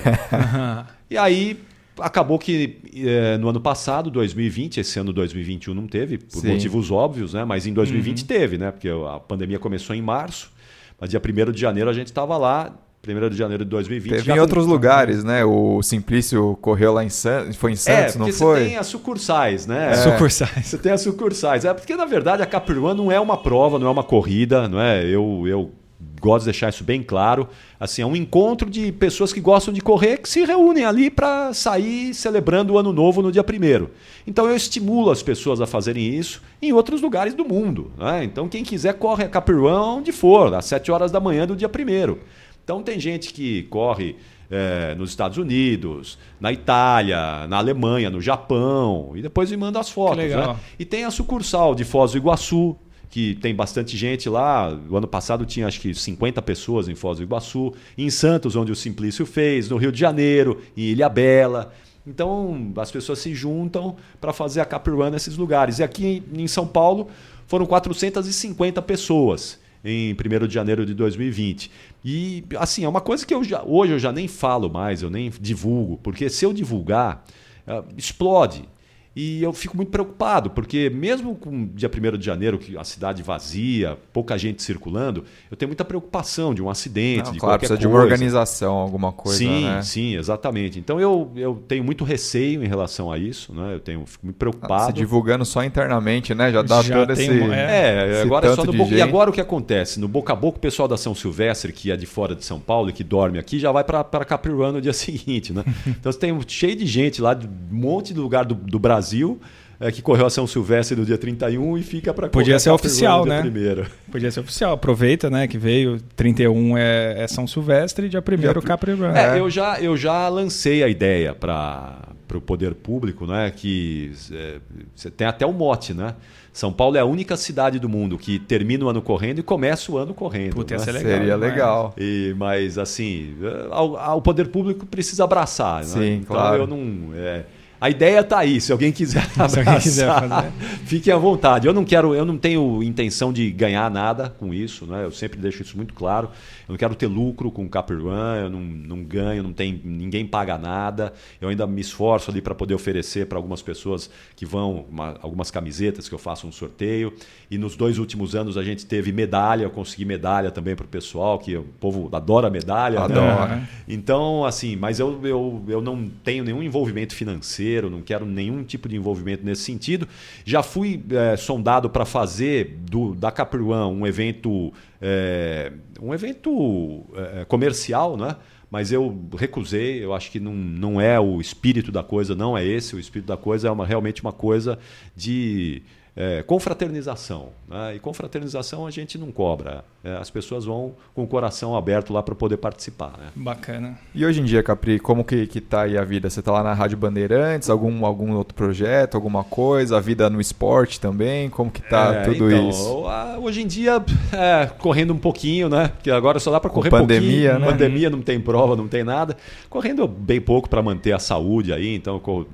[LAUGHS] e aí acabou que eh, no ano passado, 2020, esse ano 2021 não teve, por Sim. motivos óbvios, né? Mas em 2020 teve, né? Porque a pandemia começou em março, mas dia 1 de janeiro a gente estava lá, 1 de janeiro de 2020. Teve em outros lugares, né? O Simplício correu lá em Santos. Foi em É, Santos, porque não você foi? tem as sucursais, né? É. Sucursais. Você tem as sucursais. É porque, na verdade, a Capiruan não é uma prova, não é uma corrida, não é? Eu, eu gosto de deixar isso bem claro. Assim, é um encontro de pessoas que gostam de correr que se reúnem ali para sair celebrando o ano novo no dia primeiro. Então eu estimulo as pessoas a fazerem isso em outros lugares do mundo. né? Então quem quiser corre a Capiruan onde for, às 7 horas da manhã do dia primeiro. Então tem gente que corre eh, nos Estados Unidos, na Itália, na Alemanha, no Japão, e depois me manda as fotos. né? E tem a sucursal de Foz do Iguaçu, que tem bastante gente lá. O ano passado tinha acho que 50 pessoas em Foz do Iguaçu. Em Santos, onde o Simplício fez. No Rio de Janeiro, em Ilha Bela. Então as pessoas se juntam para fazer a Capirun nesses lugares. E aqui em São Paulo foram 450 pessoas em 1 de janeiro de 2020. E assim, é uma coisa que eu já, hoje eu já nem falo mais, eu nem divulgo, porque se eu divulgar, eh, explode. E eu fico muito preocupado, porque mesmo com dia 1 de janeiro, que a cidade vazia, pouca gente circulando, eu tenho muita preocupação de um acidente, Não, de claro, qualquer precisa de coisa. uma organização, alguma coisa, sim, né? sim, exatamente. Então eu, eu tenho muito receio em relação a isso, né? Eu tenho fico muito Ah, preocupado. Se divulgando só internamente, né? Já dá Já todo esse... uma- É, esse agora é só no de boca... E agora o que acontece? No boca a boca, o pessoal da São Silvestre, que é de fora de São Paulo e que dorme aqui, já vai para Capiruan no dia [LAUGHS] seguinte, né? Então você tem um- cheio de gente lá, de um monte de lugar do, do Brasil, é, que correu a São Silvestre no dia 31 e fica para Podia ser oficial, né? Primeiro. Podia ser oficial. Aproveita, né? Que veio 31 é, é São Silvestre e dia 1 Capri Run. É, eu já, eu já lancei a ideia para o poder público, né? Que é, você tem até o mote, né? São Paulo é a única cidade do mundo que termina o ano correndo e começa o ano correndo. Puta, ia né? ser legal. Seria demais. legal. E, mas assim, eh, ao- ao- o poder público precisa abraçar. né? Sim, então claro. eu não. é, a ideia está aí. Se alguém quiser abraçar, [LAUGHS] Se alguém quiser fazer. fiquem à vontade. Eu não quero, eu não tenho intenção de ganhar nada com isso, né? Eu sempre deixo isso muito claro. Eu não quero ter lucro com o Capirun, eu não, não ganho, não tem, ninguém paga nada. Eu ainda me esforço ali para poder oferecer para algumas pessoas que vão uma- algumas camisetas que eu faço um sorteio. E nos dois últimos anos a gente teve medalha, eu consegui medalha também para o pessoal, que o povo adora medalha. né? Adora. Então, assim, mas eu, eu, eu não tenho nenhum envolvimento financeiro, não quero nenhum tipo de envolvimento nesse sentido. Já fui eh, sondado para fazer do, da Capriwan um evento, eh, um evento eh, comercial, né? Mas eu recusei, eu acho que não, não é o espírito da coisa, não é esse. O espírito da coisa é uma, realmente uma coisa de eh, confraternização. Né? E confraternização a gente não cobra. Eh, as pessoas vão com o coração aberto lá para poder participar. Né? Bacana. E hoje em dia, Capri, como que, que tá aí a vida? Você tá lá na Rádio Bandeirantes, algum, algum outro projeto, alguma coisa? A vida no esporte também? Como que tá É, tudo então, isso? a- Hoje em dia, é, correndo um pouquinho, né? Porque agora só dá para Com correr pandemia, pouquinho. né? Pandemia, não tem prova, não tem nada. Correndo bem pouco para manter a saúde aí, então eu corro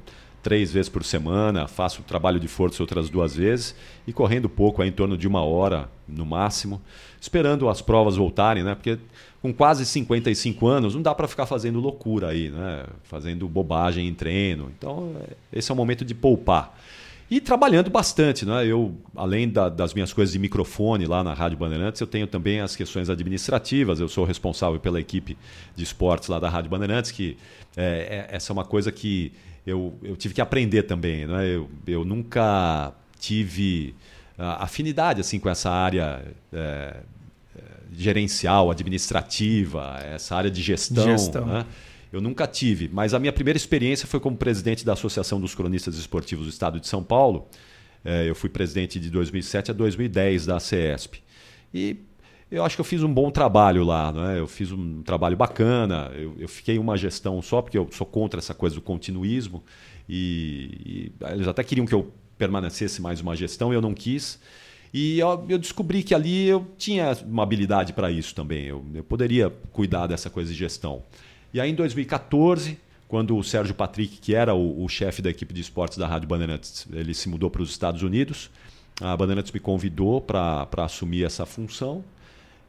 três vezes por semana, faço trabalho de força outras duas vezes e correndo pouco, é em torno de uma hora no máximo, esperando as provas voltarem, né? Porque com quase 55 anos não dá para ficar fazendo loucura aí, né? Fazendo bobagem em treino. Então, é, esse é o momento de poupar. E trabalhando bastante, né? Eu, além da, das minhas coisas de microfone lá na Rádio Bandeirantes, eu tenho também as questões administrativas. Eu sou responsável pela equipe de esportes lá da Rádio Bandeirantes, que é, é, essa é uma coisa que eu, eu tive que aprender também. Né? Eu, eu nunca tive afinidade assim com essa área é, é, gerencial, administrativa, essa área de gestão. gestão. Né? Eu nunca tive, mas a minha primeira experiência foi como presidente da Associação dos Cronistas Esportivos do Estado de São Paulo. É, eu fui presidente de 2007 a 2010 da CESP. E eu acho que eu fiz um bom trabalho lá, né? eu fiz um trabalho bacana, eu, eu fiquei uma gestão só, porque eu sou contra essa coisa do continuismo, e, e eles até queriam que eu permanecesse mais uma gestão, eu não quis. E eu, eu descobri que ali eu tinha uma habilidade para isso também, eu, eu poderia cuidar dessa coisa de gestão. E aí, em 2014, quando o Sérgio Patrick, que era o, o chefe da equipe de esportes da Rádio Bandeirantes, ele se mudou para os Estados Unidos, a Bandeirantes me convidou para assumir essa função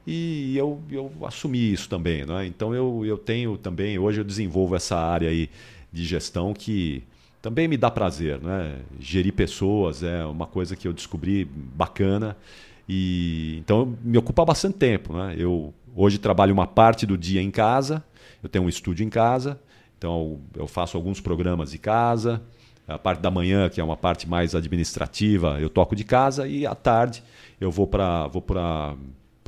e eu, eu assumi isso também. Né? Então eu, eu tenho também, hoje eu desenvolvo essa área aí de gestão que também me dá prazer. Né? Gerir pessoas é uma coisa que eu descobri bacana e então me ocupa bastante tempo. Né? Eu hoje trabalho uma parte do dia em casa, eu tenho um estúdio em casa, então eu faço alguns programas de casa. A parte da manhã, que é uma parte mais administrativa, eu toco de casa e à tarde eu vou para vou para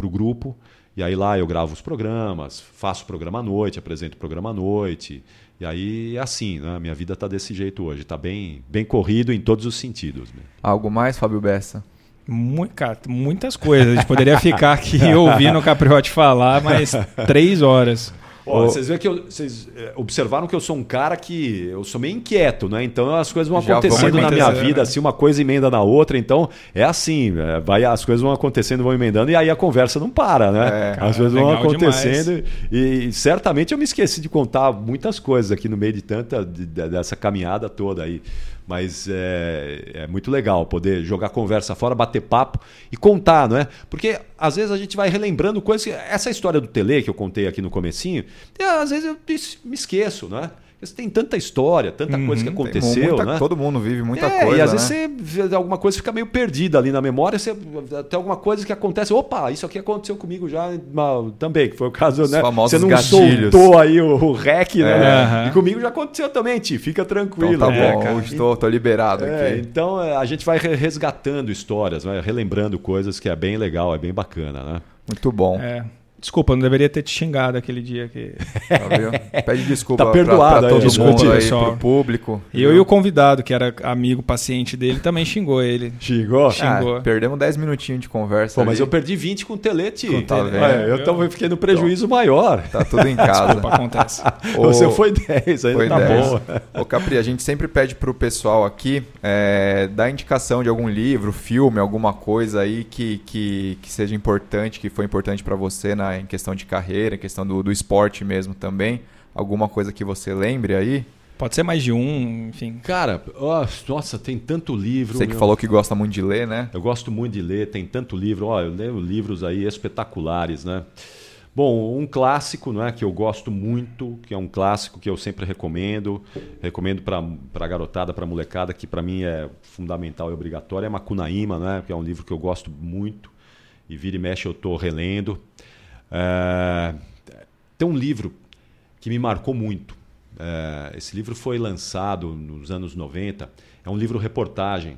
o grupo e aí lá eu gravo os programas, faço programa à noite, apresento o programa à noite. E aí é assim, né? Minha vida está desse jeito hoje, está bem, bem corrido em todos os sentidos. Né? Algo mais, Fábio Bessa? Muito, cara, muitas coisas. A gente poderia ficar aqui [LAUGHS] ouvindo o Capriote falar mais [LAUGHS] três horas. Ó, vocês que eu, vocês é, observaram que eu sou um cara que eu sou meio inquieto, né? Então as coisas vão Já acontecendo na minha vida, né? assim, uma coisa emenda na outra. Então é assim, é, vai, as coisas vão acontecendo, vão emendando e aí a conversa não para, né? É, cara, as coisas vão acontecendo e, e, certamente eu me esqueci de contar muitas coisas aqui no meio de tanta de, dessa caminhada toda aí. Mas é, é, muito legal poder jogar conversa fora, bater papo e contar, não é? Porque às vezes a gente vai relembrando coisas. Que, essa história do Tele que eu contei aqui no comecinho, às vezes eu me esqueço, não é? Você tem tanta história, tanta uhum, coisa que uhum. aconteceu, muita, né? Todo mundo vive muita é, coisa. E às vezes né? você alguma coisa fica meio perdida ali na memória, você tem alguma coisa que acontece. Opa, isso aqui aconteceu comigo já também, que foi o caso, Os né? Você não gatilhos. soltou aí o, o rec, né? É. E comigo já aconteceu também, Ti. Fica tranquilo. Então, tá é, bom, cara. estou, estou liberado é, aqui. Então é, a gente vai resgatando histórias, vai relembrando coisas que é bem legal, é bem bacana, né? Muito bom. É. Desculpa, não deveria ter te xingado aquele dia que. Tá [LAUGHS] Pede desculpa tá perdoado, pra, pra todo desculpa, mundo aí, pro público. E eu e o convidado, que era amigo, paciente dele, também xingou ele. Xingou? Xingou. Ah, perdemos 10 minutinhos de conversa. Pô, mas eu perdi 20 com o Telete. Com tá é, eu, eu fiquei no prejuízo então, maior. Tá tudo em casa. Desculpa, acontece. [LAUGHS] Você foi 10, ainda foi tá 10. bom. Ô, Capri, a gente sempre pede pro pessoal aqui é, dar indicação de algum livro, filme, alguma coisa aí que, que, que seja importante, que foi importante para você na, em questão de carreira carreira, questão do, do esporte mesmo também? Alguma coisa que você lembre aí? Pode ser mais de um, enfim. Cara, oh, nossa, tem tanto livro. Você que meu. falou que gosta muito de ler, né? Eu gosto muito de ler, tem tanto livro. Oh, eu leio livros aí espetaculares, né? Bom, um clássico não é, que eu gosto muito, que é um clássico que eu sempre recomendo, recomendo para a garotada, para a molecada, que para mim é fundamental e obrigatório, é Macunaíma, né, que é um livro que eu gosto muito e vira e mexe eu estou relendo. É, tem um livro que me marcou muito. É, esse livro foi lançado nos anos 90. É um livro reportagem,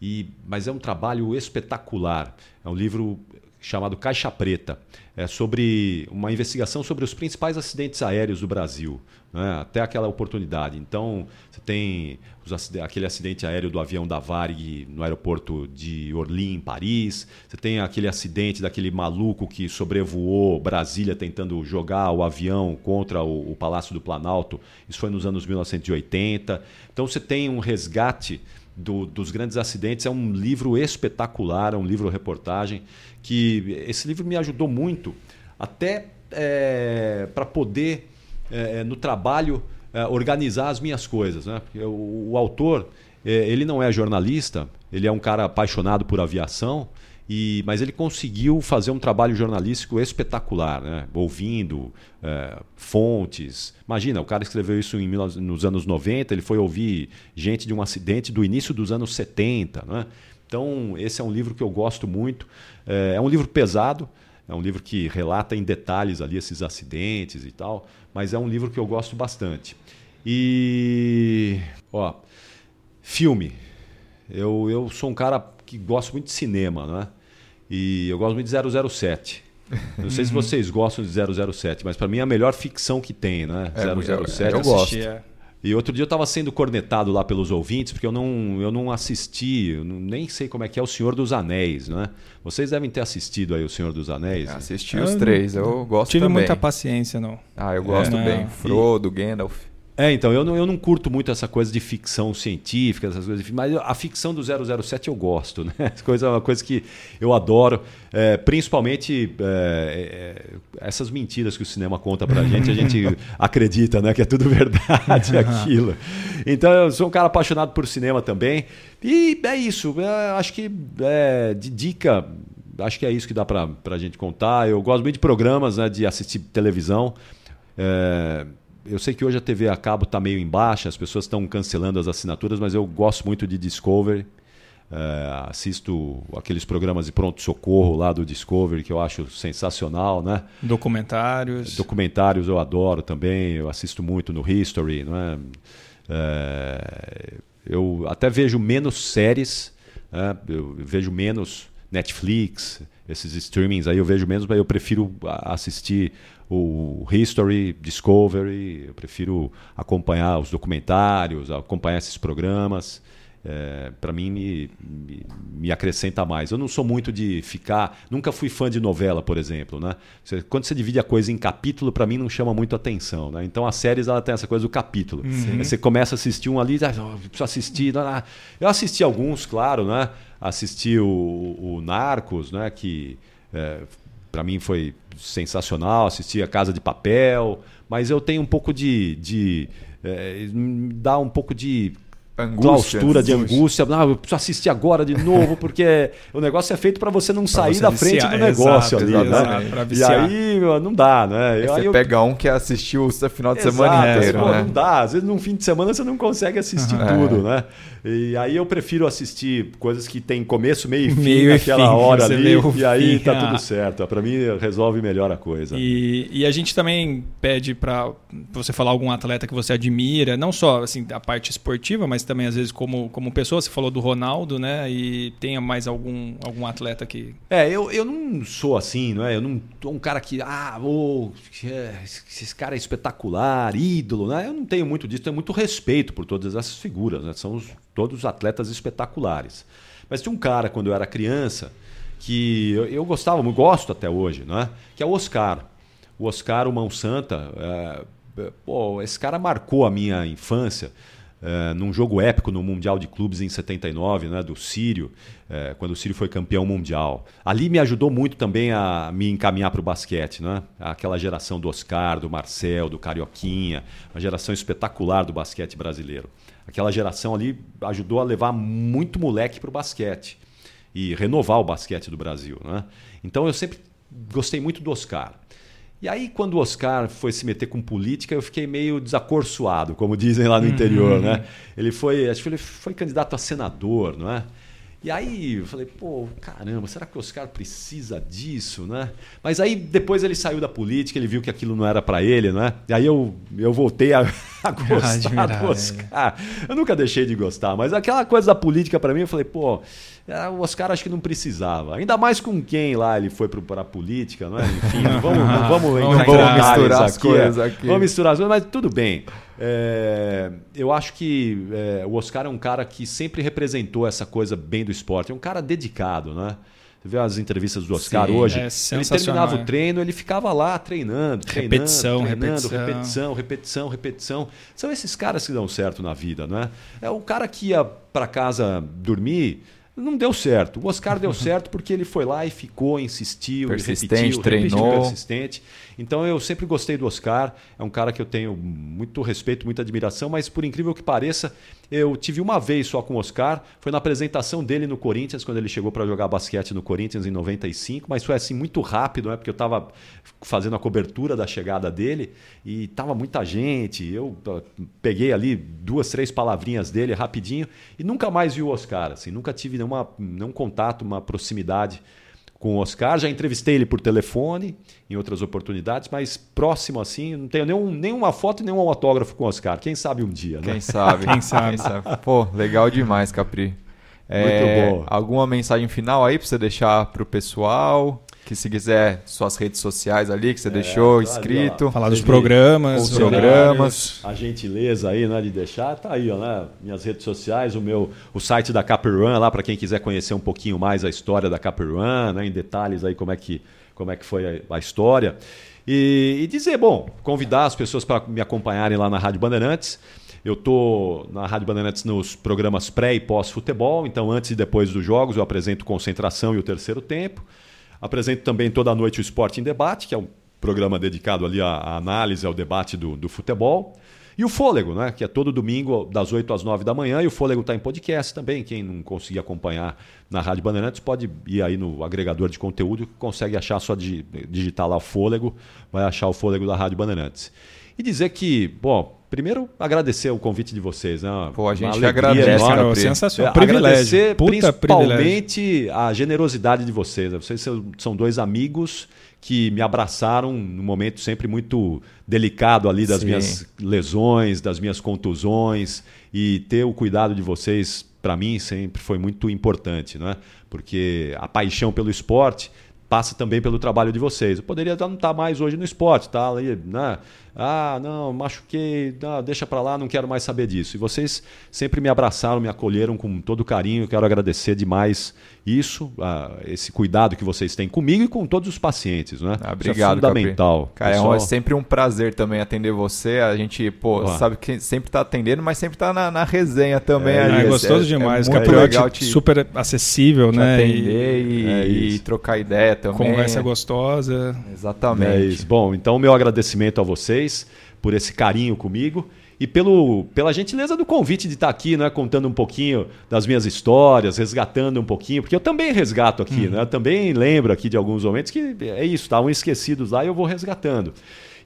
e, mas é um trabalho espetacular. É um livro chamado Caixa Preta. É sobre uma investigação sobre os principais acidentes aéreos do Brasil, né? até aquela oportunidade. Então, você tem os, aquele acidente aéreo do avião da Varig no aeroporto de Orly, em Paris. Você tem aquele acidente daquele maluco que sobrevoou Brasília tentando jogar o avião contra o, o Palácio do Planalto. Isso foi nos anos 1980. Então, você tem um resgate do, dos grandes acidentes. É um livro espetacular, é um livro reportagem que esse livro me ajudou muito até é, para poder é, no trabalho é, organizar as minhas coisas. Né? Porque o, o autor, é, ele não é jornalista, ele é um cara apaixonado por aviação, e, mas ele conseguiu fazer um trabalho jornalístico espetacular, né? ouvindo é, fontes. Imagina, o cara escreveu isso em, nos anos 90, ele foi ouvir gente de um acidente do início dos anos 70. Né? Então, esse é um livro que eu gosto muito. É, é um livro pesado, é um livro que relata em detalhes ali esses acidentes e tal, mas é um livro que eu gosto bastante. E, ó, filme. Eu, eu sou um cara que gosto muito de cinema, né? E eu gosto muito de 007. Não sei se vocês gostam de 007, mas para mim é a melhor ficção que tem, né? É, 007. Eu, eu gosto. E outro dia eu estava sendo cornetado lá pelos ouvintes, porque eu não, eu não assisti, eu não, nem sei como é que é o Senhor dos Anéis, né? Vocês devem ter assistido aí o Senhor dos Anéis. Né? Assisti os três, eu gosto tive também. Tive muita paciência, não. Ah, eu gosto é, bem. Frodo, e... Gandalf. É, então, eu não, eu não curto muito essa coisa de ficção científica, essas coisas, mas a ficção do 007 eu gosto, né? [LAUGHS] Essa coisa é uma coisa que eu adoro, é, principalmente é, é, essas mentiras que o cinema conta pra gente, a gente [LAUGHS] acredita, né? Que é tudo verdade [LAUGHS] aquilo. Então, eu sou um cara apaixonado por cinema também, e é isso, é, acho que é, de dica, acho que é isso que dá pra, pra gente contar. Eu gosto muito de programas, né, de assistir televisão, é, eu sei que hoje a TV a cabo está meio em baixa, as pessoas estão cancelando as assinaturas, mas eu gosto muito de Discovery. É, assisto aqueles programas de pronto-socorro lá do Discovery, que eu acho sensacional, né? Documentários. Documentários eu adoro também, eu assisto muito no History, não é? é eu até vejo menos séries, né? eu vejo menos Netflix, esses streamings aí eu vejo menos, mas eu prefiro assistir o History, Discovery, eu prefiro acompanhar os documentários, acompanhar esses programas. É, para mim me, me, me, acrescenta mais. Eu não sou muito de ficar, nunca fui fã de novela, por exemplo, né? Você, quando você divide a coisa em capítulo, para mim não chama muito atenção, né? Então as séries ela tem essa coisa do capítulo. Uhum. Você começa a assistir um ali, ah, preciso assistir, eu assisti alguns, claro, né? Assisti o, o Narcos, né? Que é, para mim foi sensacional, assisti a Casa de Papel, mas eu tenho um pouco de. de é, dá um pouco de angústia, claustura, de angústia. Não, eu preciso assistir agora de novo, porque o negócio é feito para você não sair você da frente viciar, do negócio exato, ali, né? e aí, meu, não dá, né? Você eu... pega um que assistiu o final de exato, semana inteiro, pô, né? Não dá. Às vezes, num fim de semana, você não consegue assistir uhum. tudo, é. né? E aí eu prefiro assistir coisas que tem começo, meio e fim meio naquela fim, hora ali, e aí fim, tá ah. tudo certo. Para mim, resolve melhor a coisa. E, e a gente também pede para você falar algum atleta que você admira, não só assim, a parte esportiva, mas também às vezes como como, pessoa, você falou do Ronaldo, né? E tenha mais algum, algum atleta que. É, eu, eu não sou assim, não é? Eu não sou um cara que. Ah, oh, esse cara é espetacular, ídolo, né? Eu não tenho muito disso, tenho muito respeito por todas essas figuras, né? São os, todos atletas espetaculares. Mas tinha um cara, quando eu era criança, que eu, eu gostava, eu gosto até hoje, não é? Que é o Oscar. O Oscar, o Mão Santa. É, pô, esse cara marcou a minha infância é, num jogo épico no Mundial de Clubes em 79, né, do Sírio, é, quando o Sírio foi campeão mundial. Ali me ajudou muito também a me encaminhar para o basquete. Né? Aquela geração do Oscar, do Marcel, do Carioquinha, uma geração espetacular do basquete brasileiro. Aquela geração ali ajudou a levar muito moleque para o basquete e renovar o basquete do Brasil. Né? Então eu sempre gostei muito do Oscar. E aí, quando o Oscar foi se meter com política, eu fiquei meio desacorçoado, como dizem lá no uhum. interior, né? Ele foi, acho que ele foi candidato a senador, não é? E aí eu falei, pô, caramba, será que o Oscar precisa disso, né? Mas aí depois ele saiu da política, ele viu que aquilo não era para ele, né? E aí eu, eu voltei a, [LAUGHS] a gostar do Oscar. Eu nunca deixei de gostar, mas aquela coisa da política para mim, eu falei, pô, o Oscar acho que não precisava. Ainda mais com quem lá ele foi para a política, não é? Enfim, não vamos, não [LAUGHS] vamos, não vamos misturar as aqui, coisas aqui. Vamos misturar as coisas, mas tudo bem. É, eu acho que é, o Oscar é um cara que sempre representou essa coisa bem do esporte. É um cara dedicado, né? Você vê as entrevistas do Oscar Sim, hoje. É ele terminava o treino, ele ficava lá treinando, treinando, repetição, treinando, repetição. repetição, repetição, repetição. São esses caras que dão certo na vida, né? É o cara que ia para casa dormir não deu certo. O Oscar deu certo porque ele foi lá e ficou, insistiu, persistente, repetiu, treinou. Repetiu, persistente. Então eu sempre gostei do Oscar. É um cara que eu tenho muito respeito, muita admiração, mas por incrível que pareça, eu tive uma vez só com o Oscar. Foi na apresentação dele no Corinthians, quando ele chegou para jogar basquete no Corinthians em 95, mas foi assim muito rápido, né? Porque eu estava fazendo a cobertura da chegada dele e tava muita gente. Eu peguei ali duas, três palavrinhas dele rapidinho e nunca mais vi o Oscar. Assim, nunca tive nenhuma, nenhum contato, uma proximidade com o Oscar. Já entrevistei ele por telefone em outras oportunidades, mas próximo assim, não tenho nenhum, nenhuma foto e nenhum autógrafo com o Oscar. Quem sabe um dia, né? Quem sabe? [LAUGHS] Quem sabe? Quem sabe? Pô, legal demais, Capri. É, Muito bom. Alguma mensagem final aí para você deixar pro pessoal? Que se quiser suas redes sociais ali que você deixou tá ó. Falar dos programas, os programas. A gentileza aí, né, de deixar, tá aí, ó, né? Minhas redes sociais, o meu, o site da Caperun lá para quem quiser conhecer um pouquinho mais a história da Caperun, né, em detalhes aí como é que como é que foi a, a história. E, e dizer, bom, convidar as pessoas para me acompanharem lá na Rádio Bandeirantes. Eu tô na Rádio Bandeirantes nos programas pré e pós-futebol, então antes e depois dos jogos eu apresento Concentração e o Terceiro Tempo. Apresento também toda noite o Esporte em Debate, que é um programa dedicado ali à, análise, ao debate do, do futebol. E o Fôlego, né? que é todo domingo, das 8 às 9 da manhã, e o Fôlego está em podcast também. Quem não conseguir acompanhar na Rádio Bandeirantes pode ir aí no agregador de conteúdo, consegue achar só de digitar lá o Fôlego, vai achar o Fôlego da Rádio Bandeirantes. E dizer que, bom, primeiro agradecer o convite de vocês. Né? Pô, a gente agradece, enorme. Cara, Capri. sensacional. É, privilégio. Agradecer Puta privilégio. principalmente a generosidade de vocês. Vocês são- são dois amigos que me abraçaram num momento sempre muito delicado ali das Sim. minhas lesões, das minhas contusões e ter o cuidado de vocês para mim sempre foi muito importante, né? Porque a paixão pelo esporte passa também pelo trabalho de vocês. Eu poderia não estar mais hoje no esporte, tá ali, né? Ah, não, machuquei, não, deixa para lá, não quero mais saber disso. E vocês sempre me abraçaram, me acolheram com todo carinho. Quero agradecer demais isso, ah, esse cuidado que vocês têm comigo e com todos os pacientes, né? Ah, Isso obrigado, é fundamental. Cara, é, Pessoal, é sempre um prazer também atender você. A gente, pô, Ó. sabe que sempre tá atendendo, mas sempre tá na, na resenha também. É, ali. É, gostoso demais. É muito legal te, super acessível, te né? E atender e, É e isso. trocar ideia também. conversa gostosa. Exatamente. É isso. Bom, então meu agradecimento a vocês por esse carinho comigo e pelo, pela gentileza do convite de estar aqui, né, contando um pouquinho das minhas histórias, resgatando um pouquinho, porque eu também resgato aqui, né? Eu também lembro aqui de alguns momentos que é isso, estavam esquecidos lá e eu vou resgatando.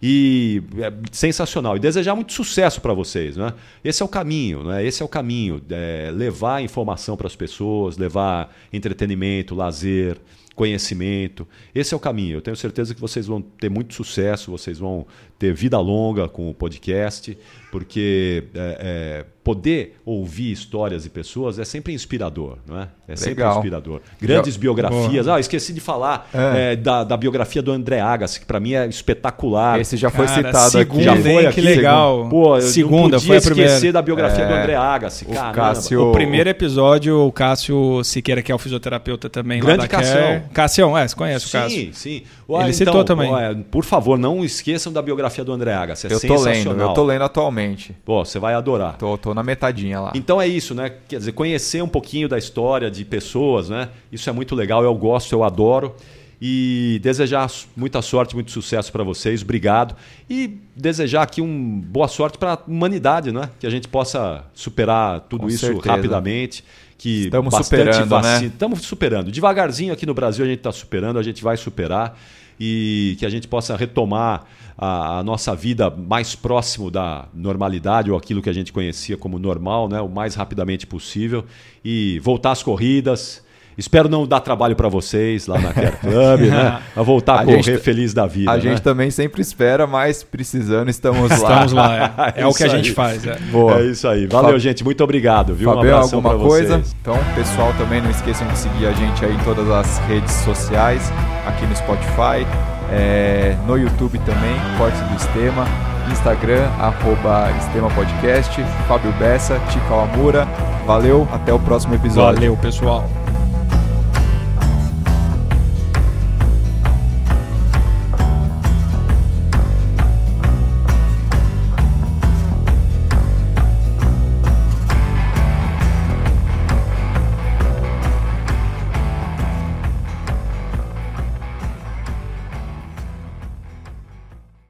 E é sensacional. E desejar muito sucesso para vocês. Né? Esse é o caminho, né? Esse é o caminho. É levar informação para as pessoas, levar entretenimento, lazer, conhecimento. Esse é o caminho. Eu tenho certeza que vocês vão ter muito sucesso, vocês vão ter vida longa com o podcast, porque é, é, poder ouvir histórias e pessoas é sempre inspirador, não é? É sempre Legal. inspirador. Grandes Já- biografias. Ah, esqueci de falar É. é, da, da biografia do André Agassi, que para mim é espetacular. Esse já foi Cara, citado segunda, aqui. Já foi hein? aqui, Que legal. Pô, eu segunda não foi podia a primeira. esquecer da biografia É. do André Agassi. O Caramba. Cássio- O primeiro episódio, o Cássio Siqueira, que é o fisioterapeuta também Grande lá da Cassião. Care. Cassião, é, você conhece o Cássio. Sim, sim. Ele citou também. ó, é, por favor, não esqueçam da biografia do André Agassi. É Eu tô lendo, eu tô lendo atualmente. Pô, você vai adorar. Tô, tô na metadinha lá. Então é isso, né? Quer dizer, conhecer um pouquinho da história de pessoas, né? Isso é muito legal, eu gosto, eu adoro. E desejar muita sorte, muito sucesso para vocês, obrigado. E desejar aqui um boa sorte para a humanidade, né? Que a gente possa superar tudo Com isso certeza. rapidamente. Que Estamos superando, vacina- né? Estamos superando. Devagarzinho aqui no Brasil a gente está superando, a gente vai superar. E que a gente possa retomar a, a nossa vida mais próximo da normalidade ou aquilo que a gente conhecia como normal, né? o mais rapidamente possível. E voltar às corridas. Espero não dar trabalho para vocês lá na Care Club, né? [LAUGHS] A voltar a, A correr gente- feliz da vida. A né? gente também sempre espera, mas precisando, estamos lá. Estamos lá, é, [LAUGHS] É o que a gente aí. faz. é. Boa. É isso aí. Valeu, Fab- gente. Muito obrigado. Viu? um abração alguma pra coisa? vocês. Então, pessoal, também não esqueçam de seguir a gente aí em todas as redes sociais, aqui no Spotify, é, no YouTube também, Cortes do Estema, Instagram, arroba Estema Podcast, Fábio Bessa, Tica Amura. Valeu, até o próximo episódio. Valeu, pessoal.